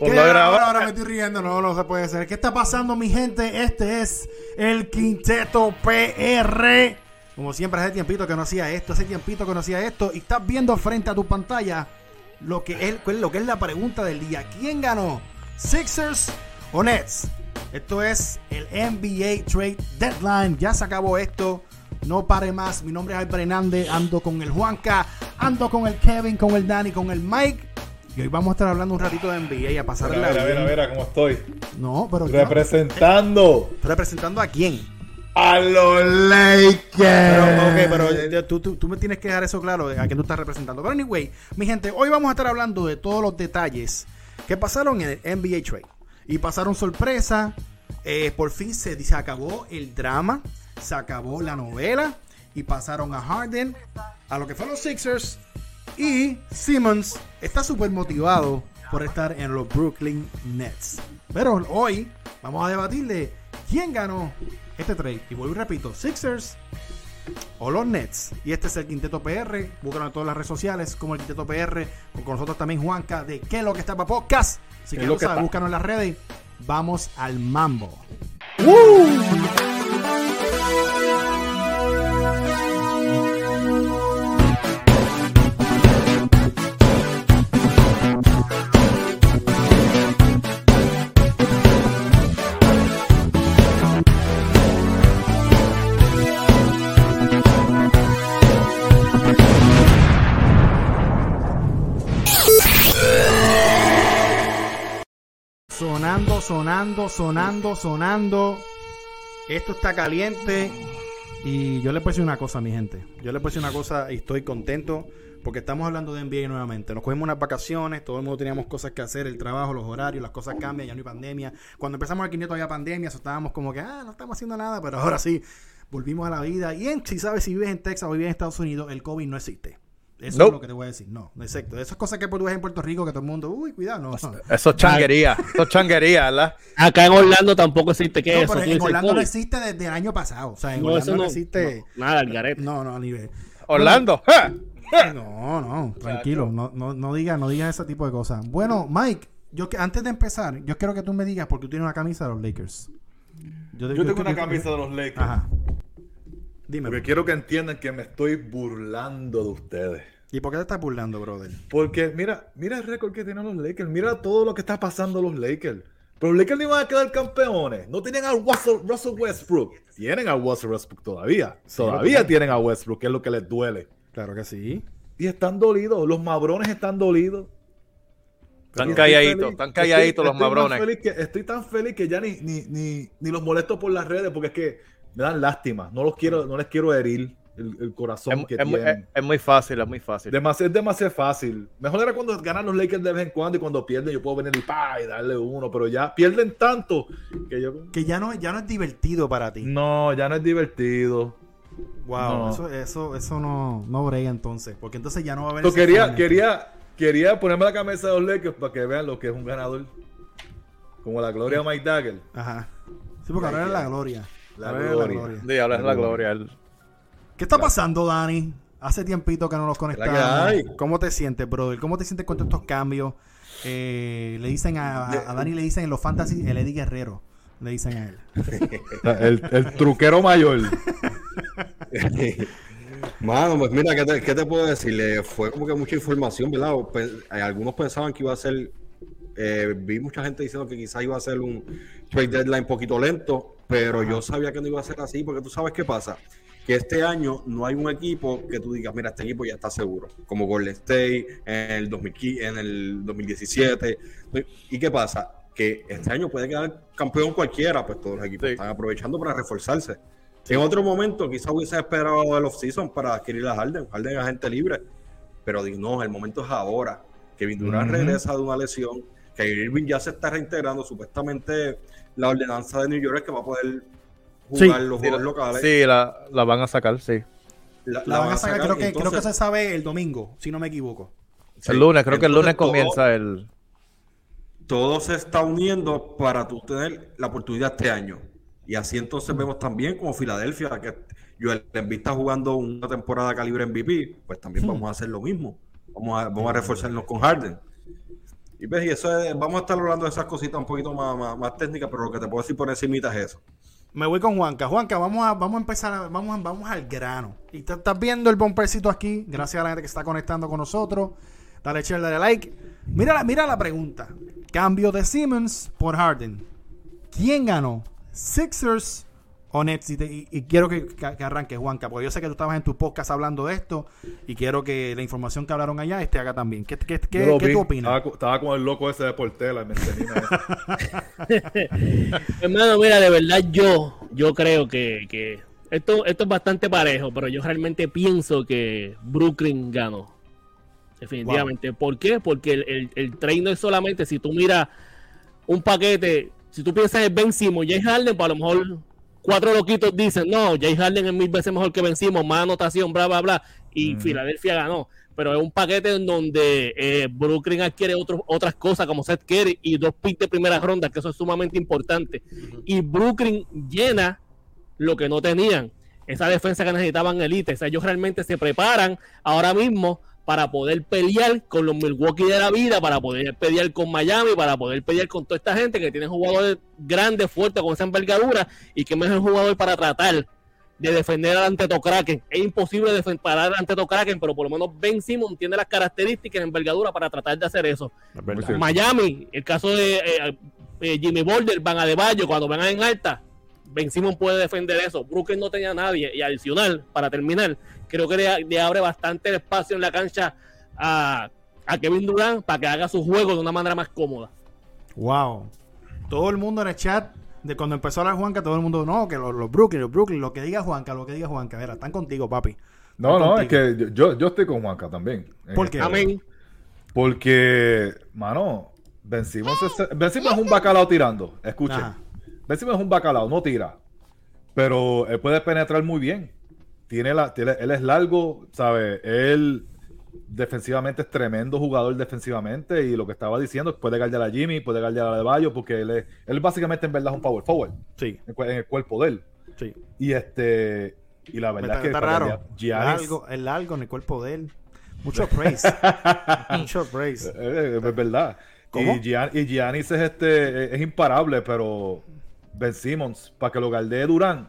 Ahora me estoy riendo, no, no se puede ser. ¿Qué está pasando, mi gente? Este es el Quinteto PR. Como siempre, hace tiempito que no hacía esto, hace tiempito que no hacía esto. Y estás viendo frente a tu pantalla lo que es, lo que es la pregunta del día. ¿Quién ganó? ¿Sixers o Nets? Esto es el NBA Trade Deadline. Ya se acabó esto. No pare más. Mi nombre es Albert Hernández. Ando con el Juanca. Ando con el Kevin, con el Dani, con el Mike. Y hoy vamos a estar hablando un ratito de NBA y a pasar Mira, mira, mira, mira cómo estoy. No, pero Representando representando a quién. a los Lakers. Pero, ok, pero eh, tú, tú- tú me tienes que dejar eso claro de a quién tú estás representando. Pero anyway, mi gente, hoy vamos a estar hablando de todos los detalles que pasaron en el NBA Trade. Y pasaron sorpresa. eh, por fin se, se acabó el drama. Se acabó la novela. Y pasaron a Harden. A lo que fueron los Sixers. Y Simmons está súper motivado por estar en los Brooklyn Nets. Pero hoy vamos a debatir de quién ganó este trade. Y vuelvo y repito, Sixers o los Nets. Y este es el Quinteto PR. Búscalo en todas las redes sociales como el Quinteto PR. Con nosotros también Juanca de ¿Qué es lo que está para podcast? Así ¿Qué que lo que sabes, búscanos en las redes. Vamos al mambo. Sonando, sonando, sonando, sonando. Esto está caliente. Y yo le puedo decir una cosa, mi gente. Yo le puedo decir una cosa y estoy contento porque estamos hablando de NBA nuevamente. Nos cogimos unas vacaciones, todo el mundo teníamos cosas que hacer, el trabajo, los horarios, las cosas cambian, ya no hay pandemia. Cuando empezamos el quinteto había pandemia, so estábamos como que, ah, no estamos haciendo nada, pero ahora sí, volvimos a la vida. Y en, si sabes, si vives en Texas o vives en Estados Unidos, el COVID no existe. Eso Nope. es lo que te voy a decir. No, exacto. Esas cosas que tú ves en Puerto Rico que todo el mundo, uy, cuidado, no. Eso es changuería. Eso es changuería, ¿verdad? Acá en Orlando tampoco existe que No, eso. pero en Orlando no existe desde el año pasado. O sea, en No, Orlando no, no, existe. no, nada, el garete. No, no, ni ve. Orlando. ¡ja! No, no, tranquilo. No, no, no digas no digas ese tipo de cosas. Bueno, Mike, yo que antes de empezar, yo quiero que tú me digas porque tú tienes una camisa de los Lakers. Yo tengo una camisa de los Lakers. Ajá. Dime. Porque quiero que entiendan que me estoy burlando de ustedes. ¿Y por qué te estás burlando, brother? Porque mira, mira el récord que tienen los Lakers, mira todo lo que está pasando los Lakers. Pero los Lakers no iban a quedar campeones. No tenían a Russell, Russell Westbrook. Tienen a Russell Westbrook todavía. todavía tienen a Westbrook, que es lo que les duele. Claro que sí. Y están dolidos. Los mabrones están dolidos. Están calladitos, están calladitos los Estoy- estoy tan mabrones. feliz que- estoy tan feliz que ya ni, ni, ni, ni los molesto por las redes porque es que me dan lástima. No los quiero, no les quiero herir el, el corazón Es, que es muy, tienen. es- es muy fácil, es muy fácil. Demasi- es demasiado fácil. Mejor era cuando ganan los Lakers de vez en cuando y cuando pierden yo puedo venir y, pa, y darle uno, pero ya pierden tanto que yo... Que ya no, ya no es divertido para ti. No, ya no es divertido. Wow, No. eso, eso, eso no, no brega entonces. Porque entonces ya no va a haber. Quería, quería, quería ponerme la camisa de los Lakers para que vean lo que es un ganador. Como la gloria de Mike Dagger. Ajá. Sí, porque ahora es la gloria. La es gloria. De la gloria. ¿Qué está pasando, Dani? Hace tiempito que no nos conectamos. ¿Cómo te sientes, brother? ¿Cómo te sientes con todos estos cambios? Eh, le dicen a, a- a Dani, le dicen en los fantasy el Eddie Guerrero. Le dicen a él. El, el truquero mayor. Mano, pues mira, ¿qué te, qué te puedo decir? Fue como que mucha información, ¿verdad? Pe- eh, algunos pensaban que iba a ser, eh, vi mucha gente diciendo que quizás iba a ser un trade deadline un poquito lento, pero yo sabía que no iba a ser así, porque tú sabes qué pasa, que este año no hay un equipo que tú digas, mira, este equipo ya está seguro, como Golden State en el, 2015, en el 2017. ¿Y qué pasa? Que este año puede quedar campeón cualquiera, pues todos los equipos Sí. están aprovechando para reforzarse. En otro momento, quizás hubiese esperado el off-season para adquirir a Harden. Harden es agente libre. Pero di, no, el momento es ahora. Kevin Durant Ujú. regresa de una lesión. Que Irving ya se está reintegrando. Supuestamente la ordenanza de New York es que va a poder jugar Sí. los juegos la, locales. sí, la, la van a sacar, sí. La, La van a sacar, creo, que, creo que se sabe el domingo, si no me equivoco. Sí. El lunes, creo que el lunes todo- comienza el. todo se está uniendo para tú tener la oportunidad este año. Y así entonces vemos también como Filadelfia, que Joel Embiid está jugando una temporada calibre MVP, pues también vamos a hacer lo mismo. Vamos a, vamos a reforzarnos con Harden. Y ves, y eso es- vamos a estar hablando de esas cositas un poquito más, más, técnicas, pero lo que te puedo decir por encima es eso. Me voy con Juanca. Juanca, vamos a, vamos a empezar, vamos, vamos al grano. Y estás viendo el bumpercito aquí. Gracias a la gente que está conectando con nosotros. Dale share, dale like. Mira, la- mira la pregunta. Cambio de Simmons por Harden. ¿Quién ganó? ¿Sixers o Nets? Y, te- y- y quiero que, que, que arranque, Juanca, porque yo sé que tú estabas en tu podcast hablando de esto y quiero que la información que hablaron allá esté acá también. ¿Qué, qué, qué- qué tú opinas? Estaba, estaba con el loco ese de Portela. Hermano, mira, de verdad yo, yo creo que, que esto, esto es bastante parejo, pero yo realmente pienso que Brooklyn ganó. Definitivamente. ¿Por qué? Porque el, el, el trade no es solamente si tú miras un paquete, si tú piensas en Ben Simmons, Jay Harden, pues a lo mejor cuatro loquitos dicen, no, Jay Harden es mil veces mejor que Ben Simmons, más anotación, bla, bla, bla, y. Filadelfia ganó. Pero es un paquete en donde eh, Brooklyn adquiere otros- otras cosas como Seth Curry y dos picks de primera ronda, que eso es sumamente importante. Y Brooklyn llena lo que no tenían. Esa defensa que necesitaban elite. O sea, ellos realmente se preparan ahora mismo para poder pelear con los Milwaukee de la vida, para poder pelear con Miami, para poder pelear con toda esta gente que tiene jugadores grandes, fuertes, con esa envergadura y que mejor jugador para tratar de defender al Antetokounmpo. Es imposible parar al Antetokounmpo, pero por lo menos Ben Simmons tiene las características de envergadura para tratar de hacer eso. Es. Miami, el caso de eh, eh, Jimmy Boulder, Van Adebayo, cuando vengan en alta, Ben Simmons puede defender eso. Brooklyn no tenía a nadie. Y adicional, para terminar, creo que le, le abre bastante el espacio en la cancha a, a Kevin Durant para que haga su juego de una manera más cómoda. Wow. Todo el mundo en el chat, de cuando empezó a hablar Juanca, todo el mundo, no, que los, los Brooklyn, los Brooklyn, lo que diga Juanca, lo que diga Juanca. Mira, están contigo, papi. No, Están no, es contigo. que yo, yo estoy con Juanca también. ¿Por Eh, qué? Amén. Porque, mano, es, Ben Simmons es un bacalao tirando. Escuchen. Ajá. Ben Simmons es un bacalao, no tira. Pero él puede penetrar muy bien. Tiene la, tiene- él es largo, ¿sabe? Él defensivamente es tremendo jugador defensivamente. Y lo que estaba diciendo, puede guardar a Jimmy, puede guardar a De Bayo, porque él es, él básicamente en verdad es un power forward Sí, en, el cuerpo de él. sí. Y este, y la verdad Está, es que está raro. Giannis- Largo, el largo en el cuerpo de él. Mucho praise. Mucho praise. Eh, es verdad. ¿Cómo? Y, Gian- y Giannis es este es imparable, pero Ben Simmons, para que lo galdee Durán,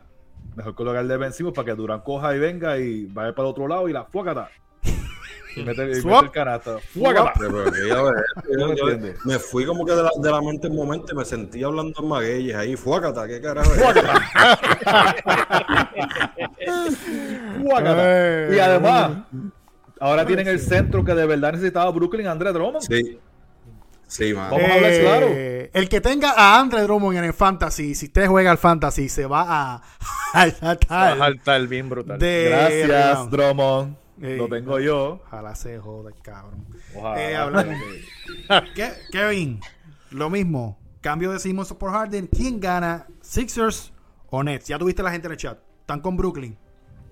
mejor que lo galdee Ben Simmons para que Durán coja y venga y vaya para el otro lado y la fuácata. Y mete, y mete Swap. el canasto. Fuácata. Me fui como que de la, de la mente en momento y me sentí hablando en magueyes ahí. Fuácata, ¿qué carajo es? Fuácata. Eh, Y además, ahora tienen el centro que de verdad necesitaba Brooklyn, André Drummond. Sí. Sí, man. Vamos a hablar claro. Eh, El que tenga a Andre Drummond en el Fantasy, si usted juega al Fantasy, se va a, saltar Va a saltar bien brutal. de Gracias. Drummond. Lo tengo yo. Ojalá se joda el cabrón. Ojalá. Eh, hablamos. Ke- Kevin, lo mismo. Cambio de Simmons por Harden. ¿Quién gana? ¿Sixers o Nets? Ya tuviste la gente en el chat. Están con Brooklyn.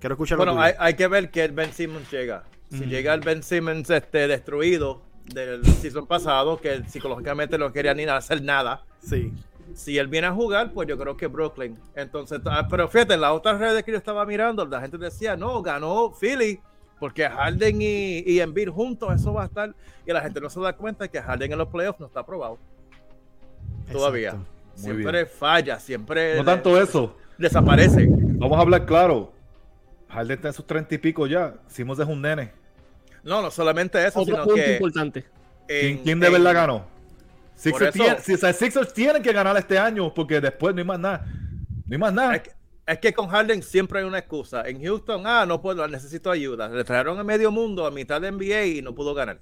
Quiero escuchar lo Bueno, hay, hay que ver que el Ben Simmons llega. Si llega el Ben Simmons este, destruido del season pasado, que psicológicamente no quería ni hacer nada. Sí. Si él viene a jugar, pues yo creo que Brooklyn. Entonces, ah, pero fíjate, en las otras redes que yo estaba mirando, la gente decía, no, ganó Philly, porque Harden y, y Embiid juntos, eso va a estar. Y la gente no se da cuenta que Harden en los playoffs no está aprobado todavía. Exacto. Siempre falla, siempre No tanto eso. desaparece. Vamos a hablar claro. Harden está en sus treinta y pico ya. Simmons es un nene. No, no solamente eso, Otro sino punto que. importante. ¿Quién, en- quién de en- verdad ganó? Sixers, eso- tiene- si- o sea, Sixers tienen que ganar este año porque después no hay más nada. No hay más nada. Es que, es que con Harden siempre hay una excusa. En Houston, ah, no puedo, necesito ayuda. Le trajeron a medio mundo a mitad de NBA y no pudo ganar.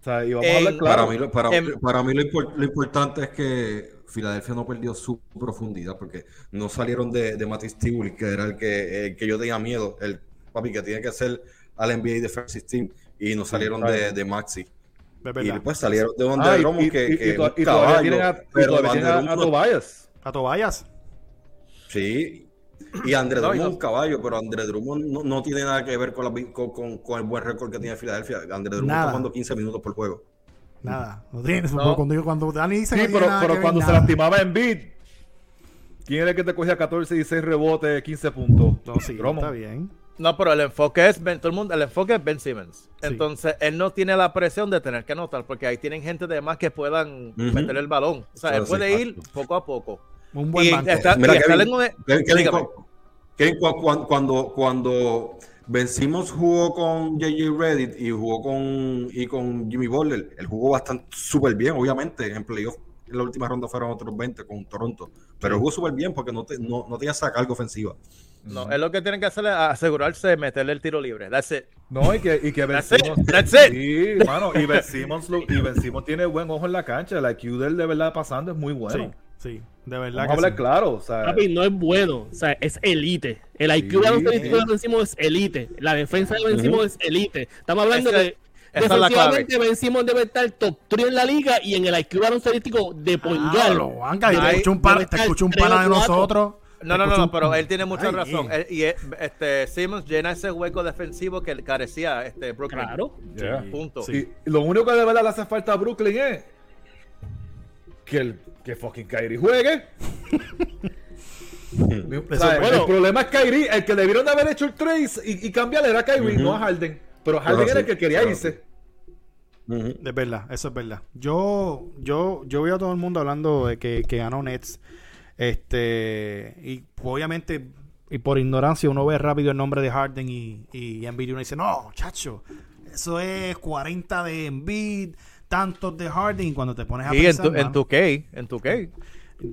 O sea, y vamos a en- hablar claro. Para mí, lo, para, para mí lo, impor- lo importante es que Filadelfia no perdió su profundidad porque no salieron de, de Matisse que era el que, el que yo tenía miedo, el papi que tiene que ser al NBA Defensive Team, y no salieron de, de Maxi. Y después salieron de donde Ah, y, Drummond, y- que, y- que y un y caballo, tienen a, y pero todavía Van tienen a- der Tobias. A Tobayas. Sí. Y André No, y Drummond no- es un caballo, pero André Drummond no, no tiene nada que ver con, la, con, con- con el buen récord que tiene Filadelfia. André Drummond Nada. está jugando 15 minutos por juego. Nada. No tiene, No. Cuando, cuando Dani dice Sí, tiene pero, pero que ver, cuando se nada. lastimaba en beat, ¿quién era el que te cogía 14 y 6 rebotes, 15 puntos? No, sí, Drummond. está bien. No, pero el enfoque es Ben, todo el mundo, el enfoque es Ben Simmons. Entonces, él no tiene la presión de tener que anotar, porque ahí tienen gente de más que puedan meter el balón. O sea, él sí, puede ir poco a poco. Un buen Y banco. está, Mira, y Kevin, en un- Kevin, Kevin, dígame. cu- Kevin, cu- cu- cuando, cuando vencimos jugó con JJ Reddit y jugó con, y con Jimmy Butler, él jugó bastante súper bien, obviamente, en playoff. En la última ronda fueron otros 20 con Toronto, pero jugó súper bien porque no, te, no, no tenía esa carga ofensiva. No, es lo que tienen que hacer es asegurarse de meterle el tiro libre. That's it. No, y que, y que Ben That's it. Simmons- That's it. Sí, mano, y Ben Simmons, lo- y Ben Simmons tiene buen ojo en la cancha. El IQ de él de verdad pasando es muy bueno. Sí, sí, de verdad Vamos a que hablar sí. claro. O sea, Papi, no es bueno, o sea, es elite. El IQ Sí. de los baloncesto de Ben Simmons es elite. La defensa de Ben Simmons es elite. Estamos hablando Ese- de la defensivamente Ben Simmons debe estar top 3 en la liga y en el IQ baloncesto de Pongal. Ah, te escucho un pana, debe te escucho un pana de nosotros. No, no, no, no, pero él tiene mucha Ay, razón. eh. Él- y eh, este Simmons llena ese hueco defensivo que carecía este Brooklyn. Claro. yeah. Punto. Y lo único que de verdad le hace falta a Brooklyn es que el que fucking Kyrie juegue. O sea, bueno. el problema es Kyrie, el que debieron de haber hecho el trace y, y cambiarle era Kyrie, no a Harden. Pero Harden Pero era el que quería irse. Es verdad, eso es verdad. Yo, yo, yo veo a todo el mundo hablando de que, que ganó Nets. Este, y obviamente, y por ignorancia, uno ve rápido el nombre de Harden y, y Embiid y uno dice, no, chacho, eso es 40 de Embiid, tantos de Harden. Y cuando te pones a Y en pensar, tu, en tu K, en tu K.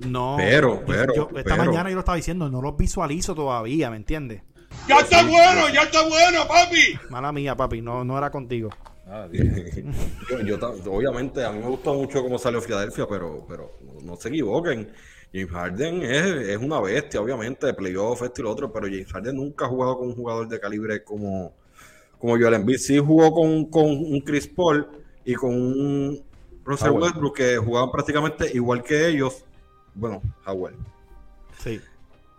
no, Pero, yo- pero, yo esta pero. mañana yo lo estaba diciendo, no los visualizo todavía, ¿me entiendes? Ya está bueno, ya está bueno, papi. Mala mía, papi, no, no era contigo. Ah, yo, obviamente, a mí me gusta mucho cómo salió Filadelfia, pero, pero no se equivoquen. James Harden es, es una bestia, obviamente, de playoff, esto y lo otro, pero James Harden nunca ha jugado con un jugador de calibre como, como Joel Embiid. Sí jugó con, con un Chris Paul y con un Russell. Westbrook que jugaban prácticamente igual que ellos. Bueno, Howard. Sí.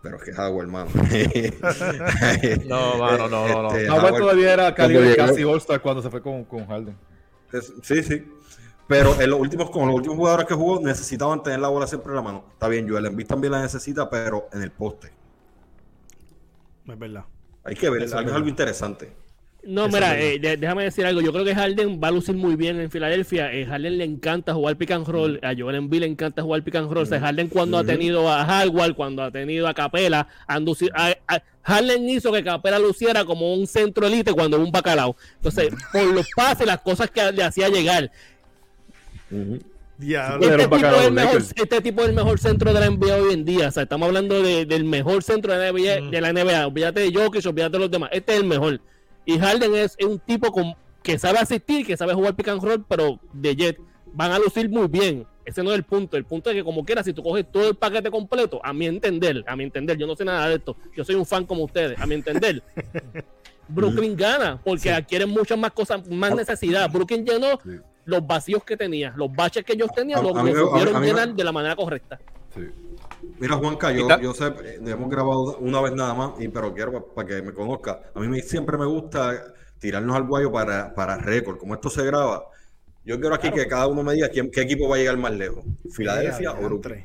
Pero es que Howard, mano. No, mano, no, no, no. Este, Howard Howard- todavía era calibre casi All-Star cuando se fue con, con Harden. Es- sí, sí. Pero en los últimos, con los últimos jugadores que jugó, necesitaban tener la bola siempre en la mano. Está bien, Joel Embiid también la necesita, pero en el poste. Es verdad. Hay que ver, es es algo verdad. interesante. No, Eso mira, eh, déjame decir algo. Yo creo que Harden va a lucir muy bien en Filadelfia. Eh, Harden le encanta jugar pick and roll. A Joel Embiid le encanta jugar pick and roll. O sea, Harden cuando ha tenido a Hardware, cuando ha tenido a Capela, han luci- a- a- Harden hizo que Capela luciera como un centro elite cuando era un bacalao. Entonces, por los pases, las cosas que le hacía llegar. Diablo. Este un tipo, bacalao es el mejor, Lakers. este tipo es el mejor centro de la NBA hoy en día. O sea, estamos hablando de- del mejor centro de la, NBA, de la NBA. Olvídate de Jokic, olvídate de los demás. Este es el mejor. Y Harden es, es un tipo con, que sabe asistir, que sabe jugar pick and roll, pero de jet. Van a lucir muy bien. Ese no es el punto. El punto es que como quiera, si tú coges todo el paquete completo, a mi entender, a mi entender, yo no sé nada de esto. Yo soy un fan como ustedes, a mi entender. Brooklyn gana porque adquieren muchas más cosas, más necesidad. Brooklyn llenó Sí. Los vacíos que tenía, los baches que ellos tenían, A- los a supieron me- llenar de la manera correcta. Sí. Mira, Juanca, yo, yo sé, eh, hemos grabado una vez nada más, y, pero quiero para que me conozca. A mí me- siempre me gusta tirarnos al guayo para, para récord. Como esto se graba, yo quiero aquí que cada uno me diga quién, qué equipo va a llegar más lejos. ¿Filadelfia o Brooklyn?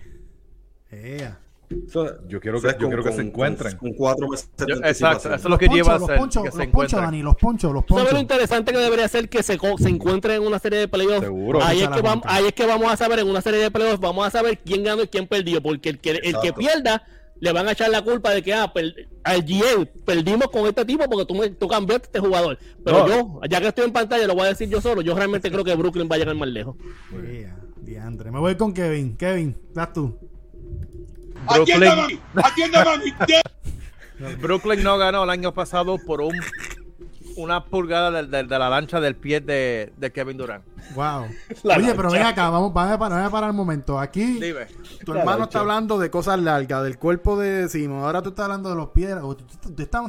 Yo quiero que- es yo quiero que se encuentren. Con, cuatro meses exacto, eso es lo Los que ponchos, lleva a los ser ponchos, los ponchos. Dani, los ponchos, los ¿Sabes lo ponchos. interesante que debería ser que se, se encuentren en una serie de playoffs? Seguro. Ahí es, que vamos, ahí es que vamos a saber en una serie de playoffs, vamos a saber quién ganó y quién perdió, porque el que, el que pierda le van a echar la culpa de que ah, per- al GM perdimos con este tipo porque tú, me- tú cambiaste este jugador. Pero No. yo, ya que estoy en pantalla, lo voy a decir yo solo. Yo realmente creo que Brooklyn va a llegar más lejos. Ea, diantre. Me voy con Kevin. Kevin, das tú. Brooklyn, mami. Mami. Brooklyn no ganó el año pasado por un una pulgada del- del- de, la lancha del pie de, de Kevin Durant. Wow. La Oye, pero lancha. ven acá, vamos, vamos a parar, vamos a parar un momento. Aquí Dime. tu La hermano lancha. está hablando de cosas largas, del cuerpo de Simon. Ahora tú estás hablando de los pies. o Tú, tú- tú estás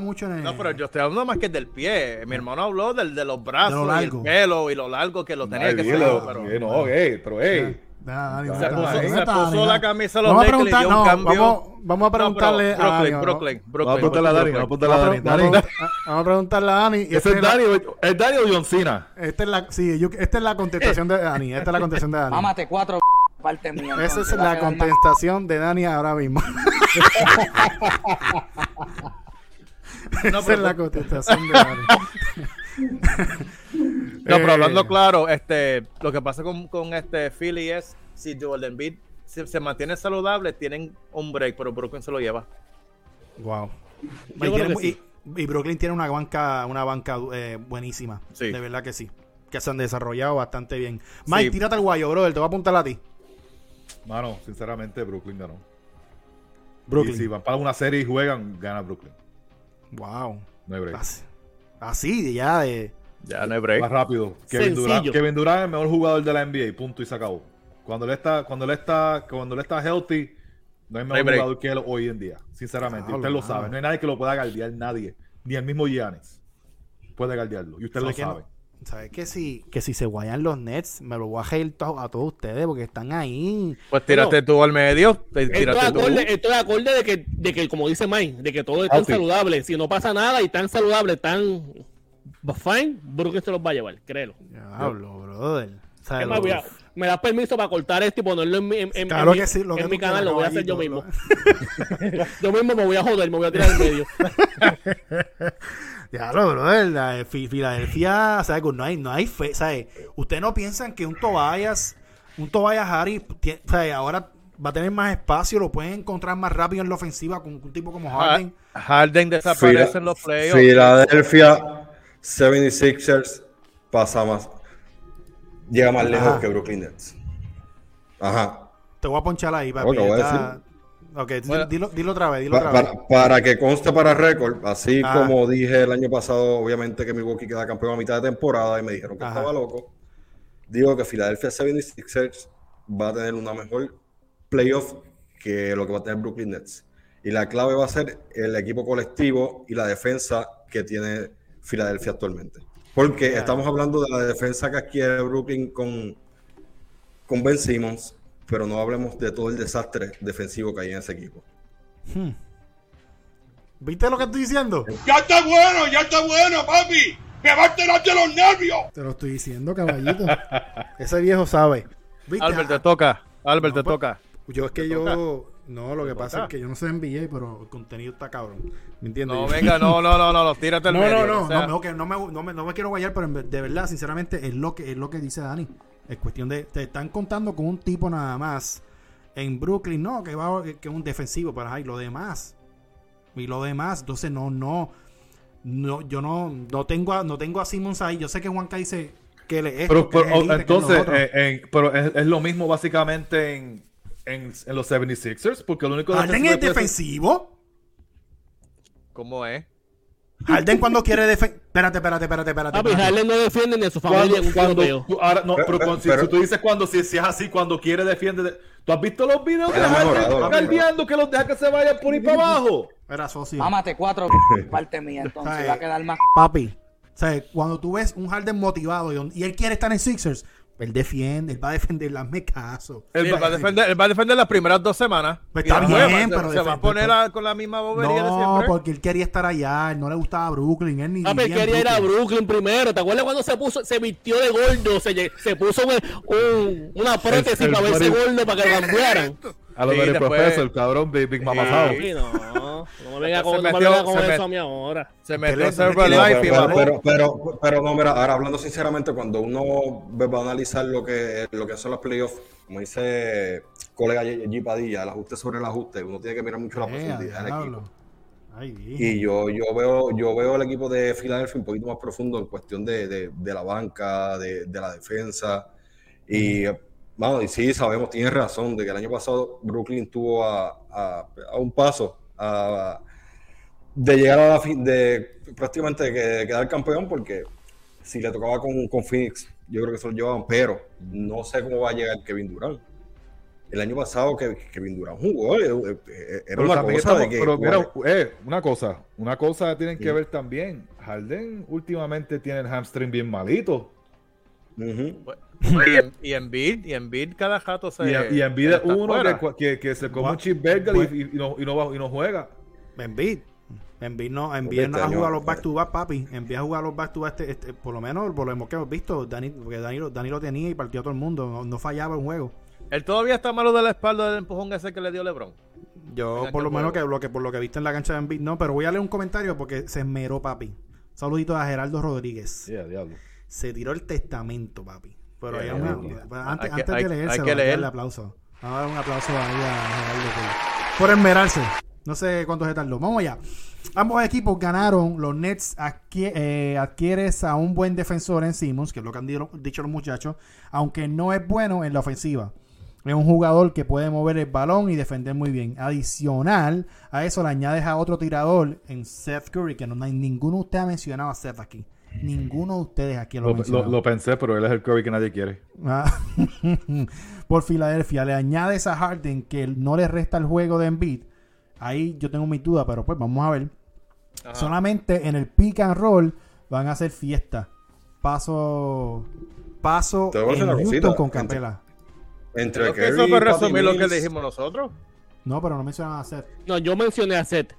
mucho en el. No, pero yo estoy hablando más que del pie. Mi hermano habló del, de los brazos, De lo y el largo. pelo y lo largo que lo tenía Ay, que ser. Pero... no, ey, pero hey. Se puso- ¿Dónde se puso la camisa de los Vamos a le dio un no, cambio. vamos, vamos a preguntarle No, a Dani. Brooklyn, Brooklyn, Vamos a Brooklyn. apuntarle a Dani, vamos a apuntarle a Dani. Vamos a Dani. preguntar- vamos a preguntarle a Dani. y ¿Ese esta es Dani, o- ¿es Dani o John Cena? Esta es la, sí, yo- esta es la contestación de Dani. Esta es la contestación de Dani. Mámate cuatro parte mía. Esa es a la contestación de Dani ahora mismo. Esa es la contestación de Dani. No, pero hablando Eh, claro, este, lo que pasa con, con este Philly es si Joel Embiid se, se mantiene saludable, tienen un break, pero Brooklyn se lo lleva. Wow. Yo Y, creo tiene- que sí. y- y Brooklyn tiene una banca, una banca eh, buenísima. Sí. De verdad que sí. Que se han desarrollado bastante bien. Mike, Sí. tírate al guayo, brother. Te voy a apuntar a ti. Mano, sinceramente, Brooklyn ganó. Brooklyn. Y si van para una serie y juegan, gana Brooklyn. Wow. No hay break. Así, así ya de. Ya no hay break. Más rápido. Kevin. Durant, Kevin Durant es el mejor jugador de la NBA. Punto y se acabó. Cuando él está, cuando él está, cuando él está healthy, no hay No hay mejor jugador que él hoy en día. Sinceramente. Y usted lo sabe. No hay nadie que lo pueda guardiar, nadie. Ni el mismo Giannis puede guardiarlo. Y usted lo sabe. ¿Sabes que si, que si se guayan los Nets, me lo voy a reír to- a todos ustedes porque están ahí. Pues tírate tú al medio, Estoy acorde, estoy acorde de que, de que, como dice Mike, de que todo es tan saludable. Si no pasa nada y tan saludable, tan fine, Brooklyn se los va a llevar, créelo. Diablo, brother. O sea, Es más, lo- voy a- me das permiso para cortar esto y ponerlo en mi, en, en- Claro en que mi- sí, lo que en tú mi canal, lo voy a hacer yo mismo. Yo mismo me voy a joder, me voy a tirar en medio. Diablo, brother. La de Fi- Filadelfia, ¿sabes? No hay, no hay fe, ¿sabes? Ustedes no piensan que un Tobias, un Tobias Harris, ¿sabes? Ahora va a tener más espacio, lo pueden encontrar más rápido en la ofensiva con un tipo como Harden. Ha- Harden desaparece en los playoffs. Philadelphia 76ers pasa más. Llega más lejos Ajá. que Brooklyn Nets. Ajá. Te voy a ponchar ahí, papi. Ok, voy a Está- Ok, Bueno. dilo, dilo otra vez, dilo Pa- otra vez. para, para que conste para récord, así como dije el año pasado, obviamente que Milwaukee queda campeón a mitad de temporada y me dijeron que Ajá. estaba loco. Digo que Philadelphia 76ers va a tener una mejor playoff que lo que va a tener Brooklyn Nets. Y la clave va a ser el equipo colectivo y la defensa que tiene Filadelfia actualmente. Porque estamos hablando de la defensa que adquiere Brooklyn con, con Ben Simmons, pero no hablemos de todo el desastre defensivo que hay en ese equipo. ¿Viste lo que estoy diciendo? Ya está bueno, ya está bueno, papi. Me va a enterar de los nervios. Te lo estoy diciendo, caballito. Ese viejo sabe. ¿Viste? Albert, te toca. Albert, No, te pues, toca. Yo es que ¿Te yo. toca? No, lo que ¿Te pasa toca? es que yo no sé NBA, pero el contenido está cabrón. ¿Me entiendes? No, venga, no, no, no, no, tírate al No, medio. no, no, no, no, que no, me, no, me, no me quiero guayar, pero de verdad, sinceramente, es lo que es lo que dice Dani. Es cuestión de. Te están contando con un tipo nada más. En Brooklyn, no, que va que es un defensivo, pero hay lo demás. Y lo demás, entonces no, no. No, yo no, no tengo a, no tengo a Simmons ahí. Yo sé que Juanca dice que él es Pero, pero, elite, que entonces, eh, en- pero es, es lo mismo básicamente en, en, en los 76ers, porque lo único Harden es que puede ser- defensivo. ¿Cómo es? Harden cuando quiere defender. Espérate, espérate, espérate, espérate. Papi. Harden no defiende ni a su familia Cuando, en un cuando ahora, no, Pero- pero, cuando- si- pero- si, tú dices cuando si, si es así, cuando quiere defiende. de- ¿Tú has visto los videos de Harden galdeando que los deja que se vayan por ahí para abajo? Era socio. Mámate cuatro parte mía, entonces va a quedar más. Papi, o sea, cuando tú ves un Harden motivado y, y él quiere estar en Sixers, él defiende, él va a defender, hazme caso. Él, va a defender, él va a defender las primeras dos semanas. Pues está bien, pero se va a poner pero- a- con la misma bobería de No, siempre. porque él quería estar allá, él no le gustaba Brooklyn, él ni Papi, él vivía en quería ir a Brooklyn. Primero. ¿Te acuerdas cuando se puso, se vistió de gordo? Se, se puso un, un- una prótesis el para verse gordo para que lo cambiaran. A los Sí, del después- profesor, el cabrón, Big, Big Mama Sí. No, no me venga con, no me metió- venga con eso met- a mí ahora. Se metió Server Life y pero, bajó. pero, pero, pero no, mira, ahora hablando sinceramente, cuando uno va a analizar lo que, lo que son los playoffs, como dice colega G Padilla, el ajuste sobre el ajuste, uno tiene que mirar mucho la Eh, profundidad del equipo. Ay. Y yo, yo veo, yo veo el equipo de Filadelfia un poquito más profundo en cuestión de, de- de la banca, de, de la defensa. Y vamos, y sí, sabemos, tienes razón, de que el año pasado Brooklyn tuvo a, a- a un paso a- de llegar a la fin, de prácticamente que- quedar campeón, porque si le tocaba con, con Phoenix, yo creo que se lo llevaban, pero no sé cómo va a llegar Kevin Durant. El año pasado que Kevin Durant jugó, eh, eh, era Pero una cosa estamos- de que... pero mira, eh, una cosa, una cosa tienen que ver también. Harden últimamente tiene el hamstring bien malito. Y en, y en Bid, y en Bid cada jato se. Y, y en está uno que, que, que se come un chip burger y, y- y no, y, no, va- y no juega. Embiid. Embiid no, Este no ha año- jugado los back to back, papi. Embiid ha jugado los back to back, este, este, por lo menos por lo que hemos visto, Dani, porque Dani, lo- Dani lo tenía y partió a todo el mundo, no, no fallaba un juego. Él todavía está malo de la espalda del empujón ese que le dio LeBron. Yo, por lo menos, que lo que por lo que viste en la cancha de Embiid, no, pero voy a leer un comentario porque se esmeró, papi. Saludito a Geraldo Rodríguez. Yeah, diablo. Se tiró el testamento, papi. Pero hay Yeah, una- yeah. antes, Hay que- antes de leerse, hay que vamos a leer. darle aplauso. Vamos a dar un aplauso ahí a por, por esmerarse. No sé cuánto se tardó. Vamos allá. Ambos equipos ganaron. Los Nets adqui- eh, adquieres a un buen defensor en Simmons, que es lo que han di- dicho los muchachos, aunque no es bueno en la ofensiva. Es un jugador que puede mover el balón y defender muy bien. Adicional a eso le añades a otro tirador en Seth Curry, que no hay ninguno de ustedes ha mencionado a Seth aquí. Ninguno de ustedes aquí lo, Lo, lo- pensé, pero él es el Curry que nadie quiere. Ah, por Filadelfia. Le añades a Harden que no le resta el juego de Embiid. Ahí yo tengo mi duda, pero pues vamos a ver. Ajá. Solamente en el pick and roll van a hacer fiesta. Paso paso Te voy a decir en una Houston cosita. con Capela. Entre Curry eso Patty resumir lo que dijimos nosotros. No, pero no mencionan a Seth. No, yo mencioné a Seth.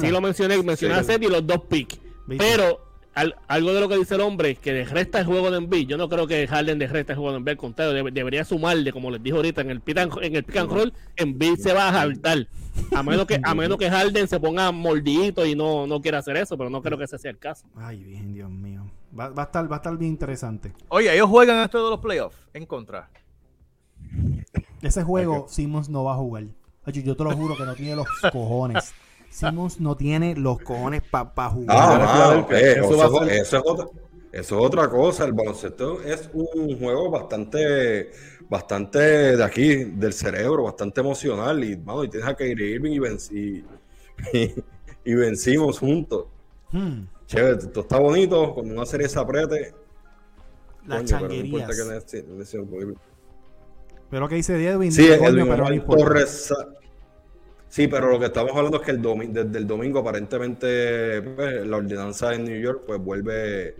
Sí lo mencioné, mencioné Sí. a Seth y los dos picks. Pero al- algo de lo que dice el hombre, que resta el juego de Embiid, yo no creo que Harden resta el juego de Embiid, al contrario, debe- debería sumarle, como les dije ahorita, en el pick and, en el pick and roll, Embiid se va a saltar. A menos que a menos que Harden se ponga mordidito y no, no quiera hacer eso, pero no creo que ese sea el caso. Ay, bien, Dios mío. Va, va a estar, va a estar bien interesante. Oye, ellos juegan esto de los playoffs en contra. Ese juego Simmons no va a jugar. Yo te lo juro que no tiene los cojones. Simmons no tiene los cojones para jugar. Ah, ah. Eso Eso, va a ser- eso es otra, eso es otra cosa. El baloncesto es un juego bastante, bastante de aquí, del cerebro, bastante emocional. Y, mano, y tienes a Kyrie Irving y, y, y- y vencimos juntos. Hmm, Chévere, todo está bonito. Cuando una serie se apriete. las coño, pero no que no es- no es- Pero que dice Edwin, Sí, Edwin. Torres. Sí, pero lo que estamos hablando es que el domi- desde el domingo aparentemente pues, la ordenanza en New York pues vuelve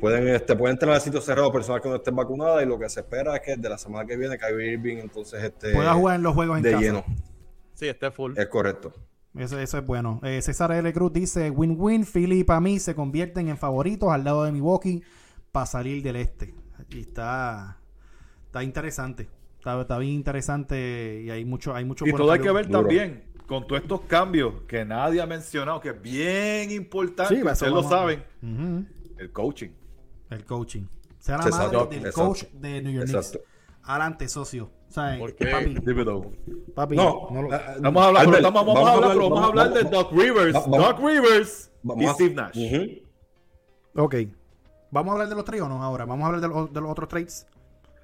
pueden este pueden tener el sitio cerrado personas que no estén vacunadas y lo que se espera es que de la semana que viene Kyrie Irving entonces este Pueda jugar en los juegos en de casa. lleno. Sí, este es full. Es correcto. Eso, eso es bueno. Eh, César L. Cruz dice: Win-win, Philly y para mí se convierten en favoritos al lado de Milwaukee para salir del este. Y está, está interesante. Está, está bien interesante y hay mucho, hay mucho Y todo hay que ver Duro. también con todos estos cambios que nadie ha mencionado, que es bien importante, Sí, ustedes lo vamos saben, Ujú. el coaching. El coaching. Sea la Exacto, madre del exacto. coach de New York Knicks. Exacto. Adelante, socio. ¿Por qué? Papi, Dímelo. papi, No, no lo- ah, ah, Vamos a hablar, Albert, estamos- vamos, a hablar, pero vamos a hablar de vamos- Doc Rivers, vamos- Doc Rivers y vamos Steve Nash. Ujú. Ok. ¿Vamos a hablar de los trades o no ahora? ¿Vamos a hablar de los, de los otros trades?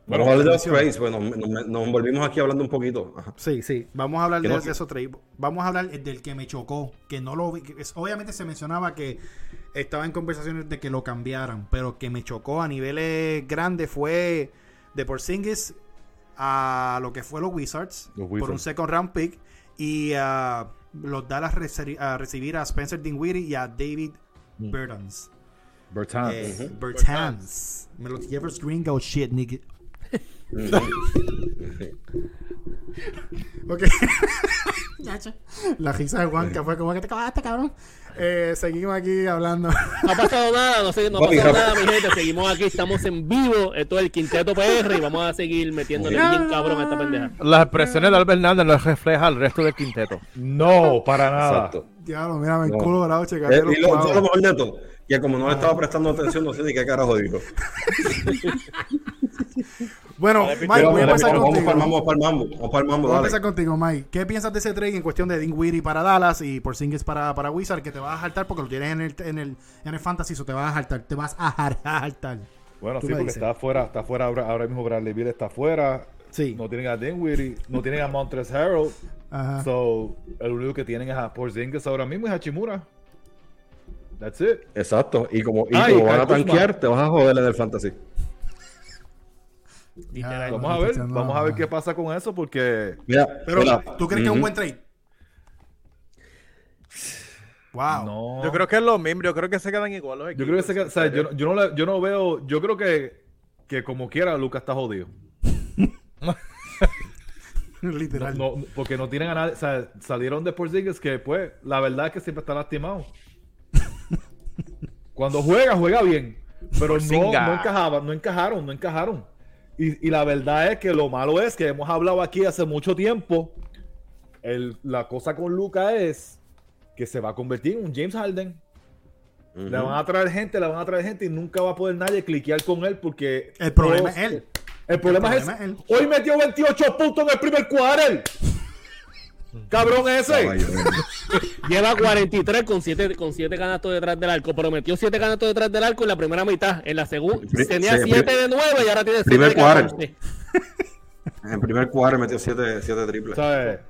Vamos a hablar de los trades, bueno, nos, nos volvimos aquí hablando un poquito. Ajá. Sí, sí. Vamos a hablar de, no- de esos trades. Vamos a hablar del que me chocó, que no lo vi. que es- obviamente se mencionaba que estaba en conversaciones de que lo cambiaran, pero que me chocó a niveles grandes fue de Porzingis a lo que fue los Wizards, Los por un Wizards. second round pick y a los Dallas a recibir a Spencer Dinwiddie y a David Mm. Bertans. Bertans. Eh, Bertans. Me lo gringo shit, nigga. Ok. La risa de Juanca fue como que te cagaste, cabrón. Eh, seguimos aquí hablando. No ha pasado nada, no, sé, no ha pasado nada, mi gente. Seguimos aquí, estamos en vivo. Esto es el Quinteto PR y vamos a seguir metiéndole bien cabrón a esta pendeja. Las expresiones de Albert Hernández no refleja al resto del quinteto. No, para nada. Exacto. Diablo, mírame el No. culo de la ocho. Eh, y lo, lo mejor de todo, que como no le estaba prestando atención, no sé ni qué carajo dijo. Bueno, Mike, voy a vamos, empezar vamos para el contigo. mambo, vamos para el mambo, vamos para el mambo, Voy a empezar contigo, Mike. ¿Qué piensas de ese trade en cuestión de Dinwiddie para Dallas y Porzingis para, para Wizard? Que te vas a saltar porque lo tienes en el, en el, en el Fantasy, so te vas a saltar. Te vas a jar- a saltar. Bueno, sí, porque dices. está afuera, está afuera ahora, ahora mismo Bradley Beal está afuera. Sí. No tienen a Dinwiddie, no tienen a Montres Harold. Ajá. So, el único que tienen es a Porzingis ahora mismo es Hachimura. That's it. Exacto, y como, y Ay, como van a tanquear, te vas a joder en el fantasy. Vamos a ver, vamos a ver qué pasa con eso porque Mira, Pero, mira, ¿tú crees que es un buen trade? Wow. no. Yo creo que es lo mismo, yo creo que se quedan igual los Yo equipos. creo que se, o sea, yo, no- yo no yo veo, yo creo que, que como quiera Lucas está jodido. Literal. No, no, porque no tienen a nadie, o sea, salieron de Porzingis que pues la verdad es que siempre está lastimado. Cuando juega, juega bien, pero no, no encajaban, no encajaron, no encajaron. Y, y la verdad es que lo malo es que hemos hablado aquí hace mucho tiempo el- la cosa con Luca es que se va a convertir en un James Harden. Le van a traer gente, le van a traer gente y nunca va a poder nadie cliquear con él porque. El problema todos- es él. El problema, El es, problema es él. Hoy metió 28 puntos en el primer quarter. Cabrón ese. Lleva 43 con 7 con siete canastos detrás del arco. Pero metió 7 canastos detrás del arco en la primera mitad. En la segunda tenía sí, 7 pri- de 9 y ahora tiene 7 primer. 14. En primer cuadro metió 7 siete triples. ¿Sabes?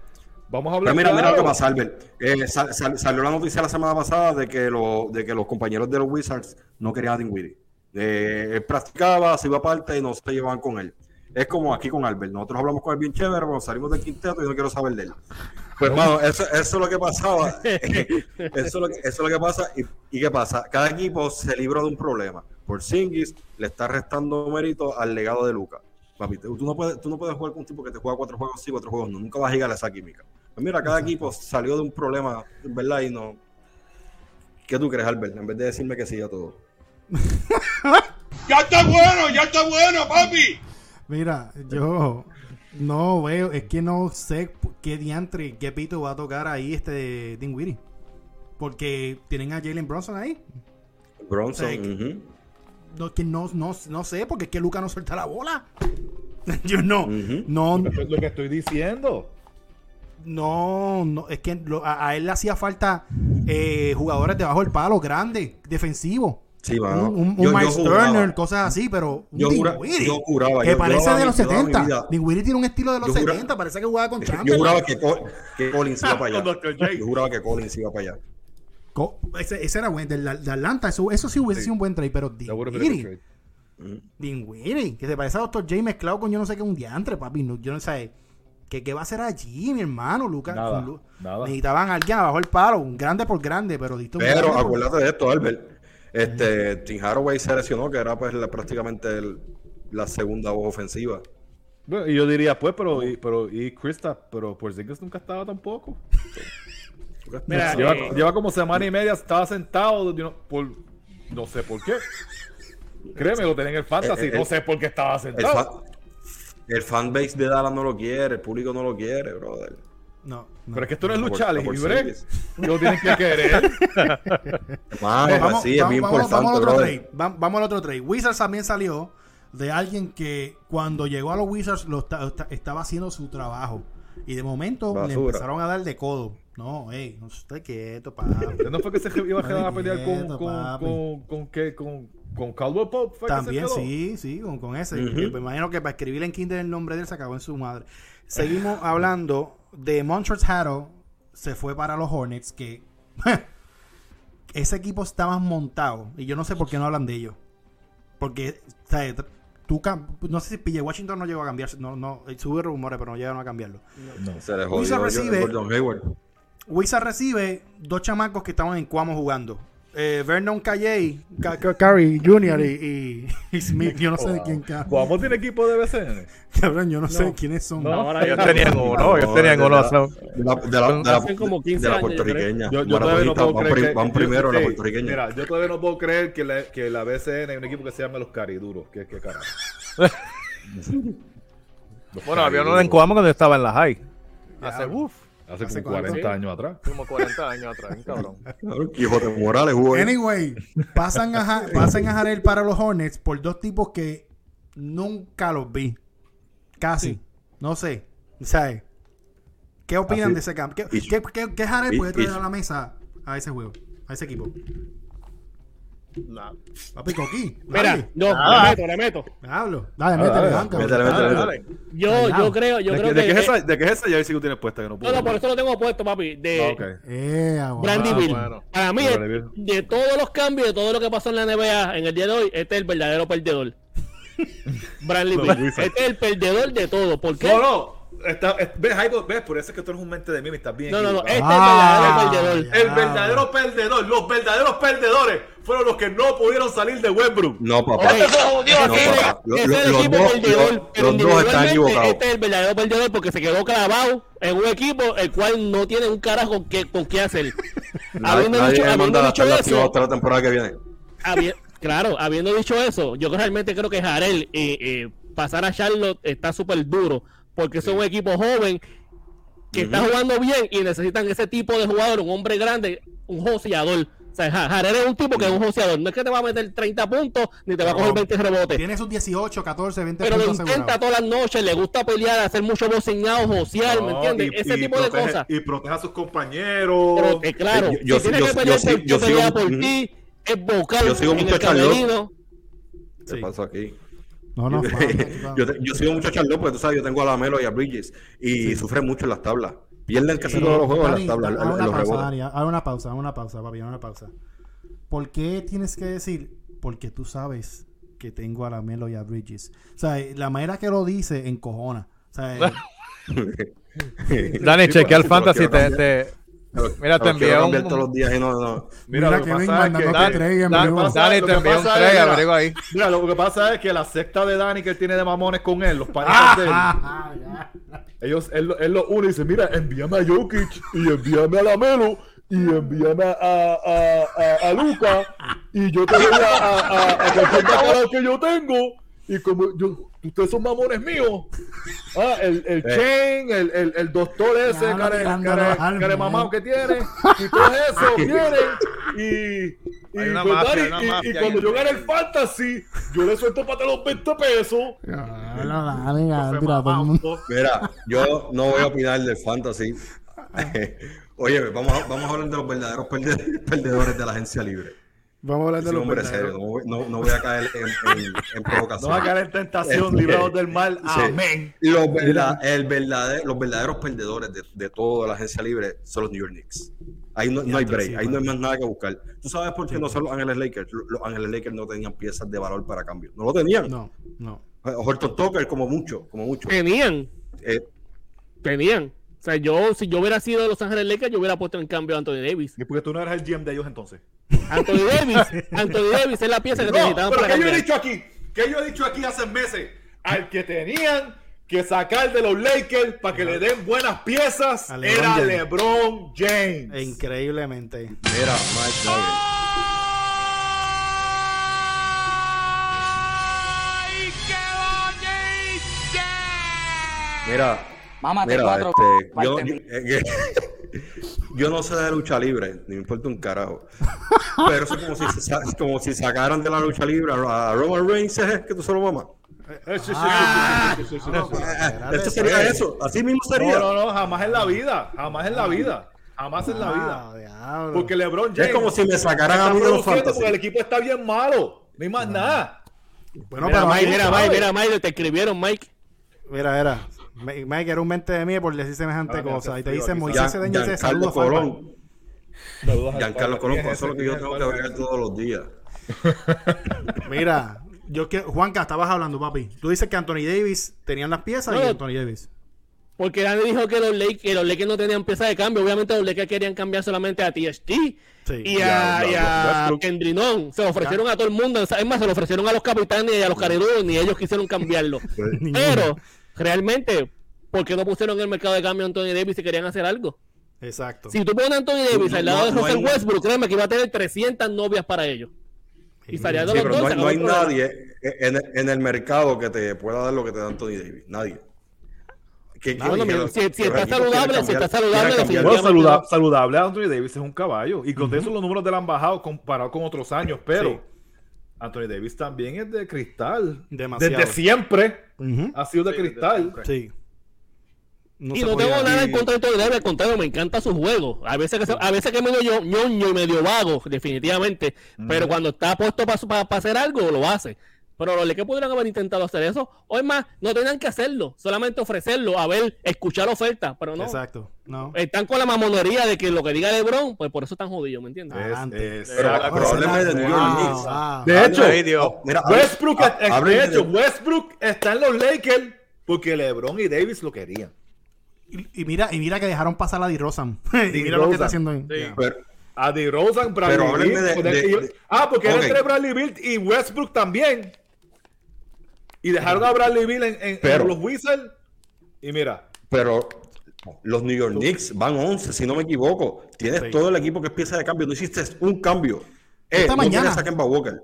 Vamos a hablar. Pero mira, mira lo que pasa, Albert. Eh, sal- sal- salió la noticia la semana pasada de que, lo- de que los compañeros de los Wizards no querían a Dinwiddie. Eh, él practicaba, se iba aparte y no se llevaban con él. Es como aquí con Albert. Nosotros hablamos con él bien chévere, pero salimos del quinteto y no quiero saber de él. Pues, hermano, eso, eso es lo que pasaba. eso, es lo que, eso es lo que pasa. Y, ¿Y qué pasa? Cada equipo se libró de un problema. Por Singis le está restando mérito al legado de Luca. Papi, tú tú no, puedes, tú no puedes jugar con un tipo que te juega cuatro juegos sí, cuatro juegos no. Nunca vas a llegar a esa química. Pues mira, cada equipo salió de un problema, ¿verdad? Y no. ¿Qué tú crees, Albert? En vez de decirme que sí a todo. Ya está bueno, ya está bueno, papi. Mira, yo no veo, es que no sé qué diantre, qué pito va a tocar ahí este Dinwiddie. Porque tienen a Jalen Bronson ahí. Bronson, ujú, No, que no, no, no sé, porque es que Luca no suelta la bola. yo no, Ujú. no, Eso es lo que estoy diciendo. no, no, es que lo- a, a él le hacía falta eh, jugadores debajo del palo, grandes, defensivos. Sí, Un, mano. un, un Yo- yo Miles juraba- Turner, cosas así, pero un Yo, jura- yo juraba. que yo- parece yo de los yo daba mi 70. vida- Dinwiddie tiene un estilo de los Yo jura- 70, parece que jugaba con Yo Chamberlain. juraba que, Col- que Collins iba para allá. Yo juraba que Collins iba para allá. Co- Ese, ese era bueno, de, la- de Atlanta, eso, eso sí hubiese sido un buen trade, pero Dinwiddie, trade. Dinwiddie, que se parece a Dr. J mezclado con yo no sé qué, un diantre, papi, no- yo no sé, ¿qué, qué va a hacer allí, mi hermano, Lucas? Nada. Necesitaban a alguien abajo el palo, un grande por grande, pero diste un Pero acuérdate de esto, Albert. Este, Tim Haraway se lesionó, que era pues la- prácticamente el- la segunda voz ofensiva. Bueno, y yo diría, pues, pero, y, pero, y Krista, pero Porzingis nunca estaba tampoco. Mira, lleva, eh, lleva como semana y media, estaba sentado, por, no sé por qué. Créeme, lo tenía en el fantasy, Eh, eh, no sé por qué estaba El, sentado. fa- el fanbase de Dallas no lo quiere, el público no lo quiere, brother. No, no. Pero es que esto no es Por- lucha por libre. Lo tienen que querer. Vamos, sí, es vamos- bien vamos- vamos al otro trade. Va- Vamos al otro trade. Wizards también salió de alguien que cuando llegó a los Wizards lo esta- esta- estaba haciendo su trabajo. Y de momento le empezaron a dar de codo. No, ey, no esté quieto, papi. ¿No fue que se iba a quedar a pelear con, Quieto, con, papi. con, con, qué? con, con Caldwell Pope? ¿Fue que se También quedó? sí, sí, con, con ese. Me imagino que para escribir en Kindle el nombre de él se acabó en su madre. Seguimos hablando de Montrezl Harrell. Se fue para los Hornets que ese equipo estaba montado y yo no sé por qué no hablan de ellos. Porque, o sea, tú no sé si PJ Washington no llegó a cambiarse, no, no, subió rumores, pero no llegaron a cambiarlo. Se le Wizards jodió recibe-. Wizard recibe dos chamacos que estaban en Cuamo jugando. Eh, Vernon Calle, Curry Jr. y, y- y Smith. Yo no sé de quién cabrón. Guamo tiene equipo de BCN. Cabrón, yo no, sé quiénes son. No. ahora Ellos ya- tenían uno, ellos No, tenían de uno. De la, de la, de la- Hace como 15 de la años, yo creo. puertorriqueña. Yo, yo todavía no puedo van, creer que, van yo- primero la puertorriqueña. Mira, yo todavía no puedo creer que la, que la BCN hay un equipo que se llama los Cariduros. ¿Qué, qué carajo? Bueno, había uno en Cuamo cuando yo estaba en la high. Hace, uff. Hace ¿Hace como cuánto? 40 años atrás. Como 40 años atrás, cabrón. Claro, Quijote Morales jugó ahí. Anyway, pasan a, pasan a Jarel para los Hornets por dos tipos que nunca los vi. Casi. No sé. ¿Sabes? ¿Qué opinan Así- de ese campo? ¿Qué, y- qué, qué- qué Harrell y- puede traer y- a la mesa a ese juego? A ese equipo. Nah. Papi. Mira, dale. no, le meto, le meto. Hablo. Dale, Dale, métele, banca. Yo, yo creo, yo ¿De, creo qué- de que. qué es esa, ¿De qué es esa jersey que tienes puesta? Que no puedo no, no, por eso lo tengo puesto, papi. De Ah. Eh. Brandy Ah, Bill. bueno. Para mí, de, todos los cambios, de todo lo que pasó en la NBA en el día de hoy, este es el verdadero perdedor. Los Bill. Este es el perdedor de todo. ¿Por qué? No, no. Está, es- ves, por eso es que tú eres un mente de mí, estás bien. No, no, no. Este es el verdadero Ah, perdedor. El verdadero perdedor, los verdaderos perdedores fueron los que no pudieron salir de Westbrook. No, papá. Ok, No, ese es- papá. Lo- es el los equipo dos- perdedor, los- pero los dos están individualmente equivocados. Este es el verdadero perdedor porque se quedó clavado en un equipo el cual no tiene un carajo con qué, con qué hacer. Nadie, habiendo nadie dicho, habiendo eso, hasta la temporada que viene. habi- claro, habiendo dicho eso, yo realmente creo que Jarel eh, eh, pasar a Charlotte está súper duro porque es un equipo joven que está jugando bien y necesitan ese tipo de jugador, un hombre grande, un joseador. O sea, Ja- Harrell es un tipo que es un joseador. No es que te va a meter 30 puntos ni te va a coger 20 rebotes. Tiene sus 18, 14, 20 Pero lo puntos intenta asegurados. todas las noches, le gusta pelear, hacer mucho boceñado, josear, ¿me No, entiendes? y- Ese y tipo de protege- cosas. Y proteja a sus compañeros. Pero, eh, claro, Yo- yo- si yo- que yo pelear sigo- por, yo sigo- por ti, es vocal Yo sigo mucho el Charlotte. camerino. ¿Qué Sí. pasa aquí? No, no, yo, te- yo sigo mucho a Charlotte, porque tú sabes, yo tengo a Lamelo y a Bridges y sufre mucho en las tablas. Pierden casi todos los juegos en las tablas, haz una pausa, una pausa, haz una pausa, papi, una pausa. ¿Por qué tienes que decir? Porque tú sabes que tengo a la Melo y a Bridges. O sea, la manera que lo dice encojona. O sea, Dani, chequea el fantasy. te- Pero- Mira, te envié un- todos los días y no, no. Mira, Mira lo que que pasa es que Dani- trade, Dani, amigo. pasa- Dani, lo te envié un trade, mira, abrigo ahí. Mira, lo que pasa es que la secta de Dani que él tiene de mamones con él, los panitas de él, ellos, él, lo- él lo une y dice, mira, envíame a Jokic y envíame a Lamelo y envíame a, a, a, a Luca y yo te voy a, a, a, a bacalao que yo tengo y como yo, ustedes son mamones míos. Ah, el, el Chain, el, el, el doctor ese, Ya, care, care, eh. mamado que tiene y todo eso vienen y, y, pues, mafia, Dani, hay una y- y mafia cuando yo gane el fantasy, yo le suelto para los 20 pesos. No, mira, todo el mundo- mamá, Mira, yo no voy a opinar del fantasy. Oye, vamos a, vamos a hablar de los verdaderos perde- perdedores de la agencia libre. Vamos a hablar de los hombre serio, verdaderos. no, voy- no, no voy a caer en, en, en No provocación. va a caer en tentación, Este, librados del mal. Sí. Amén. Los, verda- el verdadero- los verdaderos perdedores de, de toda la agencia libre son los New York Knicks. Ahí no, no hay break, sí, ahí no hay más nada que buscar. ¿Tú sabes por qué no son los Ángeles Lakers? Los- Los Ángeles Lakers no tenían piezas de valor para cambio. No lo tenían. No, no. Horton Tucker como mucho, como mucho. Tenían, Eh, tenían. O sea, yo, si yo hubiera sido de Los Ángeles Lakers, yo hubiera puesto en cambio a Anthony Davis. ¿Y por qué tú no eres el GM de ellos entonces? Anthony Davis, Anthony Davis es la pieza que No, necesitaban pero para ¿qué yo he dicho aquí? ¿Qué yo he dicho aquí hace meses? Al que tenían que sacar de los Lakers para que le den buenas piezas A LeBron era James. LeBron James. Increíblemente. mira, Mike Duggan. Mira, Mámate mira, cuatro. este, yo, yo- eh, que- yo no sé de lucha libre, ni me importa un carajo. Pero eso es como si, sa- como si sacaran de la lucha libre a Roman Reigns, ¿eh? que tú solo mamá. Eh, sí, sí, sí, Ah. sí, sí, sí, sí, sí. Espérate, Esto sería eso, así mismo sería. No, no, no, jamás en la vida. Jamás en la vida. Jamás en la vida. Ah, diablo. Porque LeBron James Es como si me sacaran a mí de los porque el equipo está bien malo. No hay más nada. Bueno, Mira, pero Mike, mira. Mike, mira, Mike, te escribieron, Mike. mira, mira. Mike Mike era un mente de mí por decir semejante Ah, cosa. Y te frío dice aquí. Moisés dice Giancarlo saludos Falpa. Colón. Giancarlo. Colón, ¿Quién por es eso es lo que ese? yo tengo que ¿Quién es ver todos los días. Mira, yo que Juanca, estabas hablando, papi. Tú dices que Anthony Davis tenían las piezas No, y Anthony Davis. Porque Dani dijo que los Lakers, que los Lakers no tenían pieza de cambio. Obviamente los Lakers querían cambiar solamente a TST Sí. y Ya, a, ya, y a. Se lo ofrecieron a todo el mundo. Es más, se lo ofrecieron a los capitanes y a los carerudos, ni ellos quisieron cambiarlo. Pero, realmente, ¿por qué no pusieron en el mercado de cambio a Anthony Davis si querían hacer algo? Exacto. Si tú pones a Anthony Davis No, al lado no, de no Russell hay- Westbrook, créeme que iba a tener 300 novias para ellos. Y Sí, los pero dos. no hay, no hay nadie en, el- en el mercado que te pueda dar lo que te da Anthony Davis. Nadie. Que- que- Bueno, que- mira, si- si está saludable, quieren si cambiar- está saludable, cambiar. Definitivamente saluda- no. saludable Anthony Davis es un caballo. Y con eso los números de él han bajado comparado con otros años. Pero Sí. Anthony Davis también es de cristal. Demasiado. Desde siempre ha sido de cristal. Sí. No y no tengo nada en contra de Anthony Davis, al contrario, me encanta su juego. A veces que, se- a veces que es medio ño- ñoño y medio vago, definitivamente. Pero cuando está puesto para hacer algo, lo hace. Pero los Lakers podrían haber intentado hacer eso. O es más, no tenían que hacerlo, solamente ofrecerlo, a ver, escuchar ofertas, pero no. Exacto. No. Están con la mamonería de que lo que diga LeBron, pues por eso están jodidos, ¿me entiendes? Es- es- Pero exacto. problemas de New York Knicks. wow. De hecho, Ay, Dios. Mira, Westbrook, es- de hecho, está en los Lakers porque LeBron y Davis lo querían. Y, y mira, y mira que dejaron pasar a DeRozan. y mira lo que está haciendo ahí. Pero- A DeRozan, Bradley Pero háblenme Beal, de- poner- de- y- de- ah, porque era entre Bradley Beal y Westbrook también. Y dejaron a Bradley Beal en, en- en Pero- los Wizards. Y mira, pero los New York Knicks van 11, si no me equivoco. Tienes Sí. todo el equipo que es pieza de cambio. No hiciste un cambio. Eh, Esta no mañana. quieres a Kemba Walker.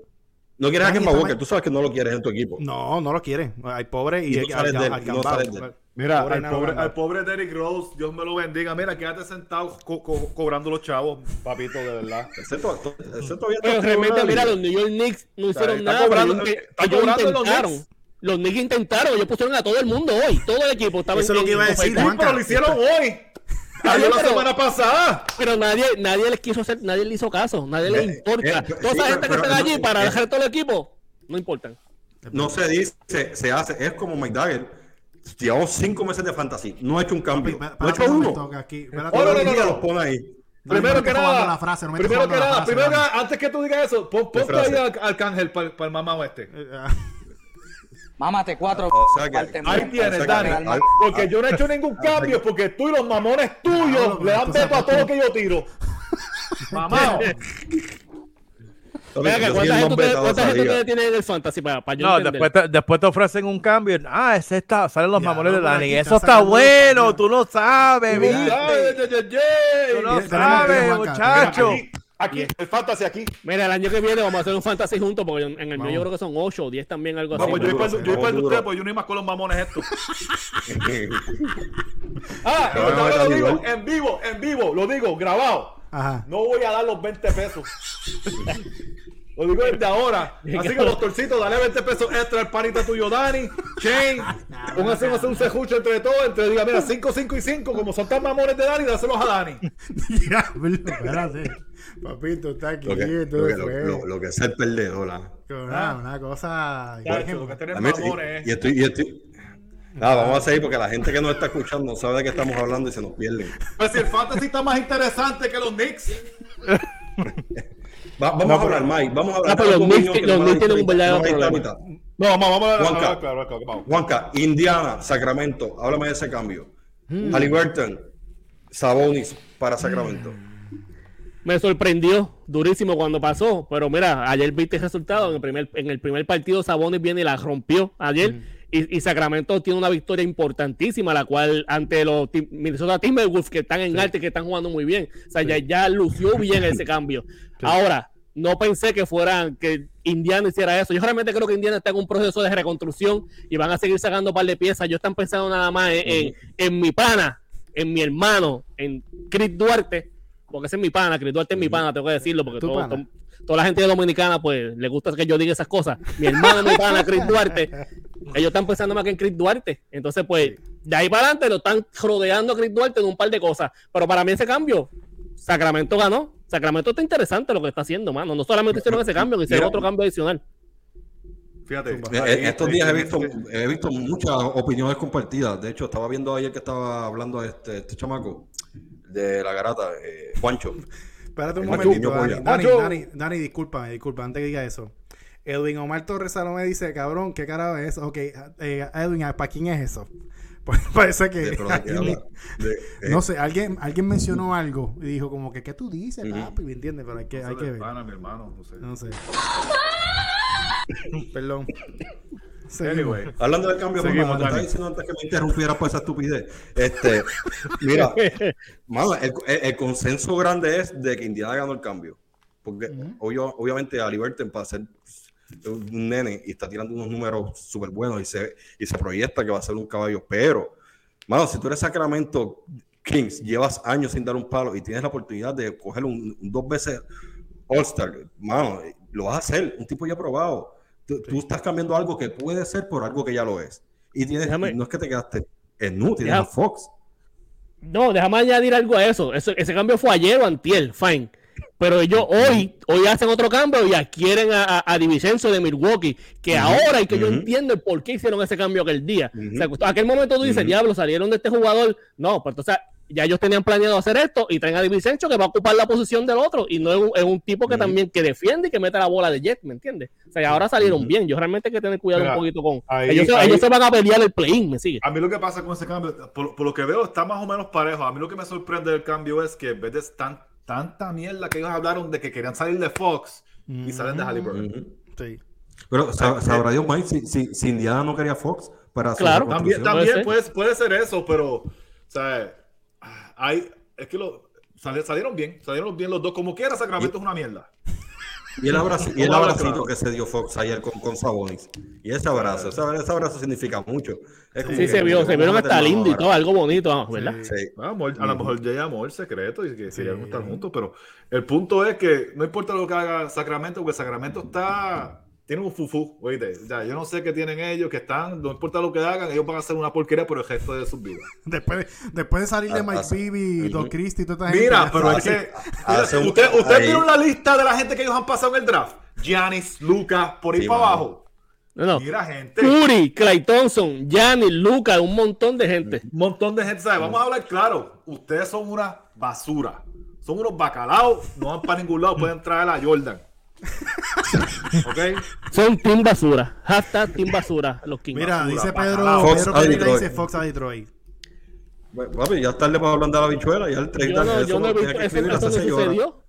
No quieres a Kemba Walker. ma- Tú sabes que no lo quieres en tu equipo. No, no lo quiere. Hay pobre y, Y no al- sales al- de él, al y no gambao. sales de él. Mira, Pobre al pobre, Banda. al pobre Derrick Rose, Dios me lo bendiga. Mira, quédate sentado co- co- cobrando los chavos, papito, de verdad. Ese, to- to- ese todavía Pero realmente, en mira, los New York Knicks no hicieron está nada. cobrando- ellos, está ellos cobrando los intentaron. Knicks. Los Knicks intentaron, ellos pusieron a todo el mundo hoy. Todo el equipo estaba Eso es lo que iba a decir. Juanca. pero lo hicieron hoy. Ayer la semana pasada. Pero nadie, nadie les quiso hacer, nadie le hizo caso, nadie les Eh, importa. eh, Toda sí, esa gente pero- que está allí para eh, dejar todo el equipo, no importan. No se dice, se hace. Es como McDagger. Llevamos cinco meses de fantasy. No ha hecho un cambio. No ha hecho un uno. aquí- un no, no, no, los pone ahí. No, primero que nada, la frase, no me estés primero que nada, frase, primero que Dani. nada, antes que tú digas eso, pon, ponte ahí al Arcángel para el mamado este. Mámate cuatro. O sea que-. Ahí tienes, que- Dani. Porque yo no he hecho ningún cambio, porque tú y los mamones tuyos le dan veto a todo lo que yo tiro. Mamá. Venga, soy ¿cuánta gente, ustedes- cuánta esa gente liga. ustedes tienen en el fantasy para, para yo No, entender? después te, después te ofrecen un cambio. Ah, ese está, salen los Ya, mamones de no, Dani. Eso está bueno, tú no sabes, Tú no sabes, muchacho. Aquí, el fantasy aquí. Mira, el año que viene vamos a hacer un fantasy juntos, porque en el mío yo creo que son 8 o 10 también, algo así. Vamos, yo voy para yo usted, pues yo no más con los mamones estos. Ah, No, no, lo digo igual. en vivo, en vivo, lo digo, grabado. Ajá. No voy a dar los 20 pesos. Lo digo desde ahora. Así que los torcitos, dale 20 pesos extra al panita tuyo, Dani. Shane. Póngase a hacer un sejucho entre todos. Entre diga, mira, 5, 5 y 5. Como son tan mamones de Dani, dáselos a Dani. Diablo, espérate. Papito, está aquí. Lo que, quieto, lo, que, lo, lo que es el perdedor. ¿ah? Una, una cosa. Y, y estoy, y estoy- Nada, vamos a seguir porque la gente que nos está escuchando no sabe de qué estamos hablando y se nos pierden. Pues si el fantasy está más interesante que los Knicks. Va- vamos a hablar, Mike. Vamos a hablar. Ah, pero de los Knicks- no tienen un verdadero no problema. No, vamos, vamos a ver. Juanca. Juanca, Indiana, Sacramento. Háblame de ese cambio. Hmm. Halliburton, Sabonis para Sacramento. Me sorprendió durísimo cuando pasó, pero mira, ayer viste el resultado, en el primer, en el primer partido Sabonis viene y la rompió ayer, y, y Sacramento tiene una victoria importantísima, la cual ante los Minnesota Timberwolves que están en arte, que están jugando muy bien, o sea, ya, ya lució bien ese cambio. Ahora, no pensé que fueran, que Indiana hiciera eso, yo realmente creo que Indiana está en un proceso de reconstrucción y van a seguir sacando un par de piezas, yo están pensando nada más en, en- en mi pana, en mi hermano, en Chris Duarte, porque ese es mi pana, Chris Duarte es mi pana, tengo que decirlo, porque toda la gente dominicana, pues, le gusta que yo diga esas cosas. Mi hermano, mi pana, Chris Duarte, ellos están pensando más que en Chris Duarte. Entonces, pues, de ahí para adelante lo están rodeando a Chris Duarte en un par de cosas. Pero para mí ese cambio, Sacramento ganó. Sacramento está interesante lo que está haciendo, mano. No solamente hicieron ese cambio, hicieron Mira. otro cambio adicional. Fíjate. Estos días he visto, Es he visto muchas opiniones compartidas. De hecho, estaba viendo ayer que estaba hablando este, este chamaco de la garata, eh, Juancho. Espérate un El momentito, Dani. Dani. Dani, Dani, discúlpame, disculpa, antes que diga eso. Edwin Omar Torres Salomé dice, cabrón, ¿qué carajo es eso? Ok, eh, Edwin, ¿para quién es eso? Pues parece que... De eh, no sé, alguien, alguien mencionó algo y dijo como que, ¿qué tú dices, Ujú. papi? ¿Me entiendes? Pero hay que, hay Eso que ver. pana, mi hermano, no sé. No sé. Perdón. Anyway. Hablando del cambio, Seguimos, estaba diciendo antes que me interrumpiera por esa estupidez. Este, mira, mano, el, el- el consenso grande es de que Indiana ganó el cambio. Porque obvio- obviamente a Liberton para ser un nene y está tirando unos números súper buenos y se, y se proyecta que va a ser un caballo. Pero, mano, si tú eres Sacramento Kings, llevas años sin dar un palo y tienes la oportunidad de coger un, un dos veces All-Star, mano, lo vas a hacer, un tipo ya probado. Tú, tú estás cambiando algo que puede ser por algo que ya lo es. Y tienes, Déjame- no es que te quedaste en nu, tienes Deja- a Fox. No, déjame añadir algo a eso. Eso- Ese cambio fue ayer o antier, fine. Pero ellos hoy, hoy hacen otro cambio y adquieren a, a, a de Milwaukee, que ahora y que yo entiendo el por qué hicieron ese cambio aquel día. O sea, aquel momento tú dices, diablo, salieron de este jugador. No, pues entonces ya ellos tenían planeado hacer esto y traen a Di Vincenzo que va a ocupar la posición del otro y no es un, es un tipo que también que defiende y que mete la bola de jet, ¿me entiendes? O sea, y ahora salieron bien. Yo realmente hay que tener cuidado Mira, un poquito con... ahí- ellos, ahí- ellos se van a pelear el play-in, ¿me sigue? A mí lo que pasa con ese cambio, por, por lo que veo, está más o menos parejo. A mí lo que me sorprende del cambio es que en vez de tan, tanta mierda que ellos hablaron de que querían salir de Fox y salen de Halliburton. Sí. Pero sab- sabrá Dios, Mike, si, si, si Indiana no quería Fox para su Claro. También, también Puede puede, puede ser eso, pero, o sea, hay, es que lo, sali- salieron bien, salieron bien los dos. Como quiera, Sacramento es una mierda. Y el, abrazo, y el abracito que se dio Fox ayer con, con Sabonis. Y ese abrazo, ese, ese abrazo significa mucho. Es como Sí, que- se vio, se vieron hasta lindo y todo, algo bonito, ¿verdad? Sí. Ah, amor- a lo mejor ya hay amor secreto y que querían estar juntos, pero el punto es que no importa lo que haga Sacramento, porque Sacramento está. Tiene un fufú, oíste. Ya, yo no sé qué tienen ellos, que están, no importa lo que hagan, ellos van a hacer una porquería por el resto de sus vidas. Después, de- después de salir de Ah, Mike ah, Bibby, Don. Christie y toda esta Mira, gente, pero ya es sabe que. Hace ¿Usted, vieron la lista de la gente que ellos han pasado en el draft? Giannis, Lucas, por ahí Sí, para mano. abajo. No, no. Mira, gente. Curry, Clay Thompson, Giannis, Luca, un montón de gente. Un montón de gente, ¿sabe? Vamos a hablar claro. Ustedes son una basura. Son unos bacalaos, no van para ningún lado, pueden traer a Jordan. ¿Ok? Son Team Basura. Hashtag Team Basura, los Kings. Mira, basura, dice. Pedro, Fox Pedro a Pereira Detroit. dice Fox a Detroit. Bueno, papi, ya es tarde para hablar de la bichuela, ya el trade Yo no, eso yo no he visto, sucedió.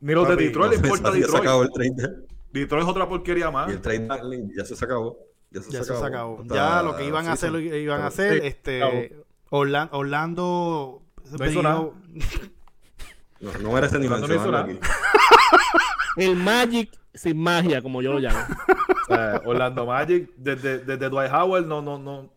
Ni los de Detroit le importa ya se acabó Detroit. el. Detroit es otra porquería más. Y el trade deadline ya se acabó. Ya se, Ya se acabó. Está- Ya lo que iban a hacer, lo iban a hacer, Sí, este Orlan- Orlando No hizo nada. No, no merece ni Orlando no hizo mencionarlo nada. aquí. El Magic sin magia, como yo lo llamo. Sea, Orlando Magic, desde, desde Dwight Howard, no, no, no.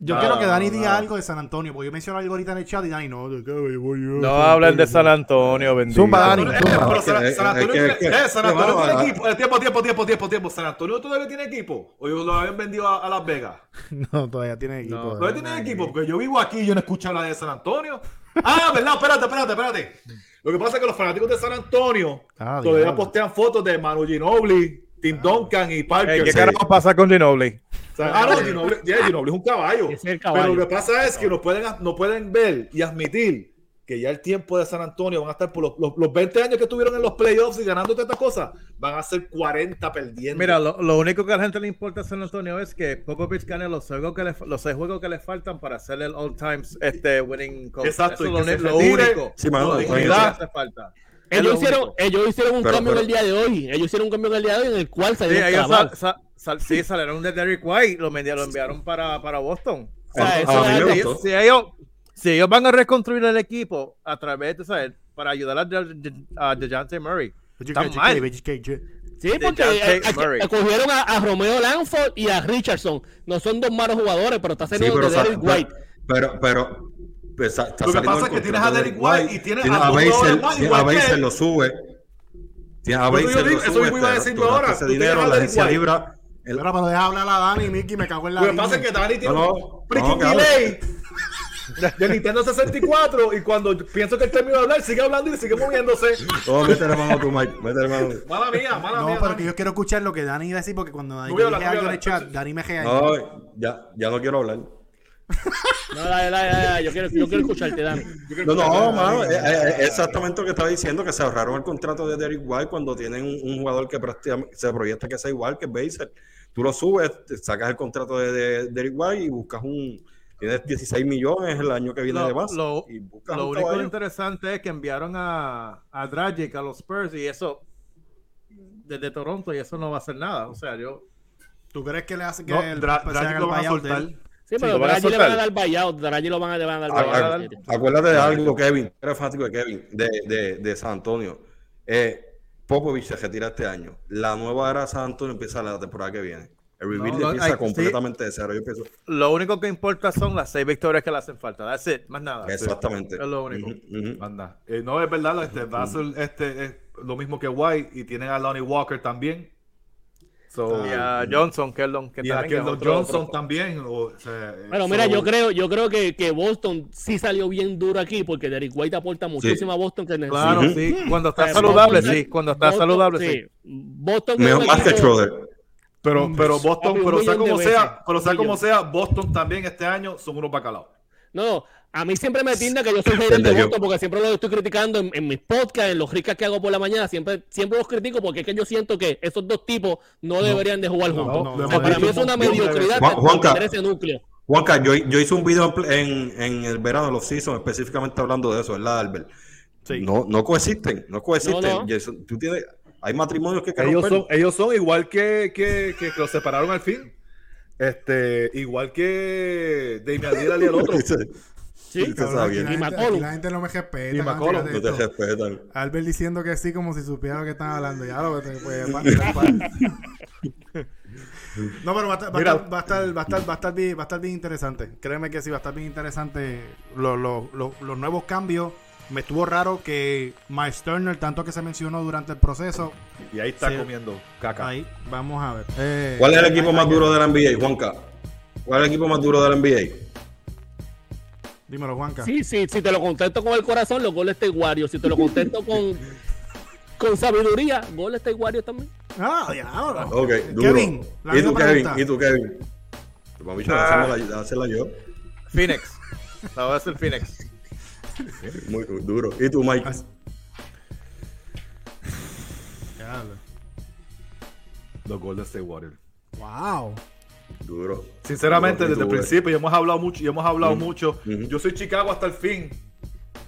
Yo quiero que Dani diga algo de San Antonio, porque yo menciono algo ahorita en el chat y Dani no, de qué voy yo. No hablen de San Antonio, bendito. Zumba, Dani. Eh, zumba. pero San, Es que- San Antonio, tiene- es que- eh, San Antonio hermano, tiene ah, equipo. Eh, tiempo, tiempo, tiempo, tiempo, tiempo. San Antonio todavía tiene equipo. O lo habían vendido a, a Las Vegas. No, todavía tiene equipo. No, Todavía tienen equipo, porque yo vivo aquí y yo no escucho hablar de San Antonio. Ah, verdad, espérate, espérate, espérate. Lo que pasa es que los fanáticos de San Antonio Ah, todavía diablo. postean fotos de Manu Ginobili, Tim Duncan y Parker. Eh, ¿Qué Sí. carajo pasa con Ginobili? O sea, ah, no, Ginobili, yeah, Ginobili es un caballo. Ese es el caballo. Pero lo que pasa es que no pueden, no pueden ver y admitir que ya el tiempo de San Antonio van a estar por los, los, los 20 años que estuvieron en los playoffs y ganando todas estas cosas, van a ser 40 perdiendo. Mira, lo, lo único que a la gente le importa a San Antonio es que Popovich gane los juegos que le, los seis juegos que le faltan para hacer el all times este winning coach. Exacto, Eso es lo, único. Sí, mano, lo que hace falta. Ellos lo hicieron, ellos hicieron un Pero- cambio pero- en el día de hoy. Ellos hicieron un cambio en el día de hoy en el cual Sí, salieron ellos clavados. sal- sal- sal- sí, salieron de Derrick White, lo, lo enviaron para, para Boston. O sea, eso a mí es me algo- gustó. Si ellos, si ellos van a reconstruir el equipo a través de, ¿sabes? Para ayudar a, De- De- a DeJounte Murray. Está mal. Sí, porque eh, eh, Murray. cogieron a, a Romeo Lanford y a Richardson. No son dos malos jugadores, pero está Sí, saliendo pero, de sa- Derrick White. pero, pero, pues, está, está Lo que pasa el es que tienes a de Derrick White y tienes a a tienes igual a que Beisel él. lo sube. Tienes a Eso digo- lo eso sube. mismo iba a decir ahora. Ese dinero, a la agencia White. libra. el- Pero, pero deja hablar a Dani, Mickey, me cago en la Lo que pasa es que Dani tiene No, un freaking delay de Nintendo 64 y cuando pienso que él terminó de hablar, sigue hablando y sigue moviéndose. Oh, métele mano a tu Mike. Métele mano. Mala mía, mala No, mía. pero Dani. que yo quiero escuchar lo que Dani iba a decir, porque cuando Dani No dije no algo en el chat, Dani me regañó. No, ya, ya no quiero hablar. No, dale, dale, dale, yo, quiero, yo quiero escucharte, Dani. No, no, mano, eh, eh, exactamente lo que estaba diciendo, que se ahorraron el contrato de Derrick White cuando tienen un, un jugador que prácticamente se proyecta que sea igual que Beisel. Tú lo subes, te sacas el contrato de, de Derrick White y buscas un... Tienes 16 millones el año que viene Lo- de lo- y único caballo. interesante es que enviaron a, a Dragic a los Spurs y eso desde Toronto y eso no va a hacer nada. O sea, yo ¿Tú crees que le hace que No, el Dra- Dragic lo van a soltar. Sí, pero lo van a Dragic le van a dar buyout. Dragic lo van a, le van a dar buyout. Acuérdate de algo, Kevin. Eres fanático de Kevin, de, de, de San Antonio. Eh, Popovich se retira este año. La nueva era de San Antonio empieza la temporada que viene. El rebuild no, empieza hay- sí. completamente de cero. Yo pienso, lo único que importa son las seis victorias que le hacen falta. That's it, más nada. exactamente. Es lo único. Ujú, ujú. Anda. Eh, no, es verdad, este, este, es lo mismo que White y tienen a Lonnie Walker también. So, Y a Johnson, que es lo que y a Johnson otro- también. o sea, eh, Bueno, mira, yo creo, yo creo que, que Boston sí salió bien duro aquí porque Derrick White aporta muchísimo a Boston que necesita. Claro, Ujú. sí. Cuando está Eh, saludable, Boston- sí. Cuando está Boston- saludable, sí. Boston Mejor más que Schroeder. Pero, pero Boston, pero sea como sea, pero sea como sea, Boston también este año son unos bacalaos. No, no, a mí siempre me tinda que yo soy hater de. Boston porque siempre lo estoy criticando en, en mis podcasts, en los ricas que hago por la mañana, siempre, siempre los critico porque es que yo siento que esos dos tipos no deberían de jugar juntos. no, O sea, no, para mí es una mediocridad Juan- Juanca. tener ese núcleo. Juanca, yo, yo hice un video en, en, el verano, los seasons, específicamente hablando de eso, ¿verdad, Albert? No, no coexisten, no coexisten. No, no. Jason, tú tienes, hay matrimonios que que Ellos son, ellos son igual que, que, que los separaron al fin. Este, igual que Damian Lillard y el otro. Sí, Sí, Cabrón, aquí, bien. la Y gente, McCollum. aquí la gente no me respeta. Y McCollum, No te esto. respetan. Albert diciendo que sí como si supiera lo que están hablando. Ya lo pues, pa- No, pero va a, estar, va, a Mira. estar, va, a estar, va, a estar, va, a estar bien, va a estar bien interesante. Créeme que sí, va a estar bien interesante lo- lo- lo- los nuevos cambios. Me estuvo raro que Miles Turner, tanto que se mencionó durante el proceso, Y ahí está comiendo caca. ahí vamos a ver. Eh, ¿Cuál es el equipo más duro de la NBA, Juanca? ¿Cuál es el equipo más duro de la NBA? Dímelo, Juanca. Sí, sí, si te lo contesto con el corazón, los Golden State Warriors. Si te lo contesto con, con sabiduría, Golden State Warriors también. Ah, diablo. Ok, duro. Kevin, la ¿Y tú, Kevin? ¿Y tú, Kevin? Hacerla, la- hacerla yo. Phoenix. La voy a hacer Phoenix. Muy duro. ¿Y tú, Mike? Los Golden State Warriors. Wow. Duro. Sinceramente, Duro, desde el principio y hemos hablado mucho, y hemos hablado mucho. Yo soy Chicago hasta el fin.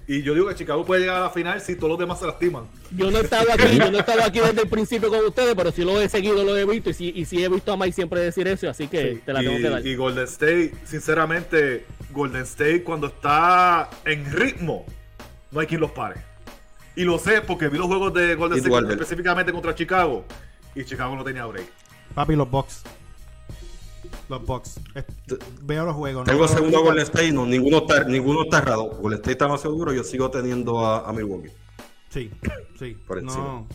Y yo digo que Chicago puede llegar a la final si todos los demás se lastiman. Yo no he estado aquí, yo no he estado aquí desde el principio con ustedes, pero sí lo he seguido, lo he visto y sí, y sí he visto a Mike siempre decir eso, así que te la tengo y, que dar. y Golden State, sinceramente, Golden State cuando está en ritmo, no hay quien los pare. Y lo sé porque vi los juegos de Golden State específicamente contra Chicago. Y Chicago no tenía break. Papi, los Bucks. Los Bucks. Veo los juegos. ¿no? Tengo segundo a Golden State, no, ninguno está, ninguno está errado. Golden State está demasiado duro, yo sigo teniendo a, a Milwaukee. Sí, sí. Por no.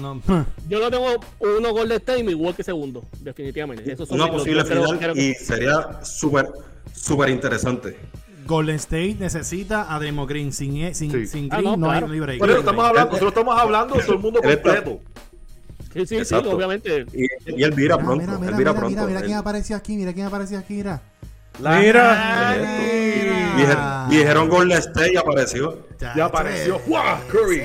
No. Yo lo tengo uno Golden State y Milwaukee segundo, definitivamente. Son Una posible final y sería súper, súper interesante. Golden State necesita a Draymond Green. Sin, e- sin, Sí. sin Ah, Green no, no, claro. hay libre. Por eso estamos hablando, nosotros estamos hablando todo el mundo completo. Sí, sí, sí, Exacto. obviamente. Y, y él vira Mira, pronto. mira, él mira, vira mira, pronto. mira, mira quién apareció aquí, mira quién apareció aquí, mira. Mira. Dijeron, dijeron Golden State y apareció. Ya apareció. ¡Wow! Curry.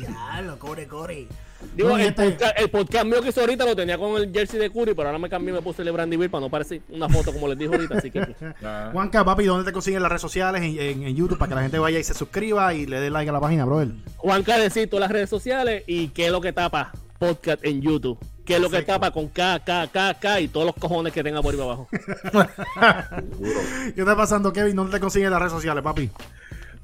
Ya, lo corre, corre. Digo, No, el, este- podcast, el podcast mío que hizo ahorita lo tenía con el jersey de Curry, pero ahora me cambié y me puse el de Brandy Bill para no parecer una foto como les dije ahorita, así que Juanca, papi, ¿dónde te consiguen las redes sociales? En, en- en YouTube para que la gente vaya y se suscriba y le dé like a la página, brother. Juan decir todas las redes sociales y qué es lo que tapa podcast en YouTube. ¿Qué es lo que tapa con K, K, K, K y todos los cojones que tenga por ahí para abajo? ¿Qué está pasando, Kevin? ¿Dónde te consiguen las redes sociales, papi?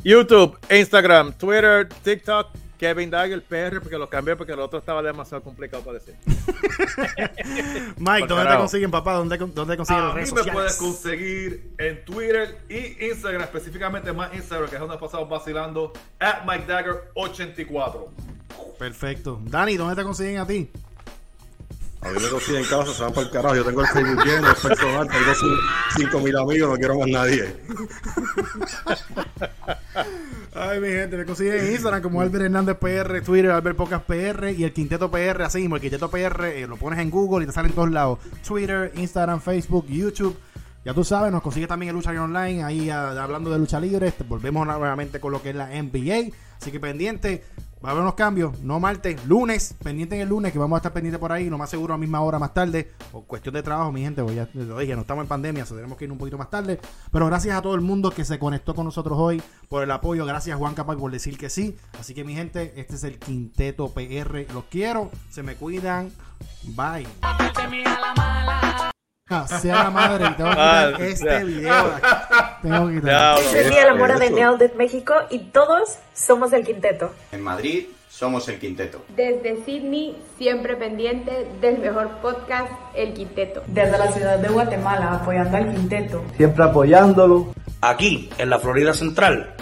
YouTube, Instagram, Twitter, TikTok, Kevin Dagger, PR, porque lo cambié porque el otro estaba demasiado complicado para decir. Mike, ¿dónde te consiguen, papá? ¿Dónde, dónde consiguen A las mí redes me puedes conseguir en Twitter y Instagram, específicamente más Instagram, que es donde pasamos vacilando, at MikeDagger84. Perfecto. Dani, ¿dónde te consiguen a ti? A mí me consiguen en casa, se van para el carajo. Yo tengo el Facebook lleno, el personal, tengo 5 mil amigos, no quiero más nadie. Ay, mi gente, me consiguen en Instagram como Albert Hernández PR, Twitter, Albert Pocas PR y el Quinteto PR, así mismo, el Quinteto PR, eh, lo pones en Google y te sale en todos lados. Twitter, Instagram, Facebook, YouTube. Ya tú sabes, nos consigue también el Lucha Libre Online, ahí ah, hablando de lucha libre. Volvemos nuevamente con lo que es la NBA. Así que pendiente, va a haber unos cambios, no martes, lunes, pendiente en el lunes, que vamos a estar pendientes por ahí, lo más seguro a misma hora más tarde, por cuestión de trabajo, mi gente, pues ya lo dije, no estamos en pandemia, so tenemos que ir un poquito más tarde. Pero gracias a todo el mundo que se conectó con nosotros hoy por el apoyo, gracias Juan Capaz por decir que sí. Así que mi gente, este es el Quinteto PR, los quiero, se me cuidan, bye. Ah, sea la madre, tengo que quitar Ah, este ya. video. Tengo que quitar. Es el día de la mora de Nailed It México y todos somos el quinteto. En Madrid somos el quinteto. Desde Sydney, siempre pendiente del mejor podcast, El Quinteto. Desde la ciudad de Guatemala apoyando al quinteto. Siempre apoyándolo. Aquí, en la Florida Central,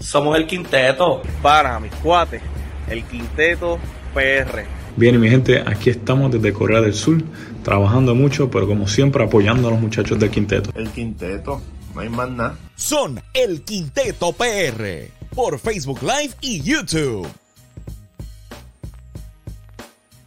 somos el quinteto. Para mis cuates, el quinteto PR. Bien, mi gente, aquí estamos desde Corea del Sur, trabajando mucho, pero como siempre apoyando a los muchachos del quinteto. El quinteto, no hay más nada. Son el Quinteto PR por Facebook Live y YouTube.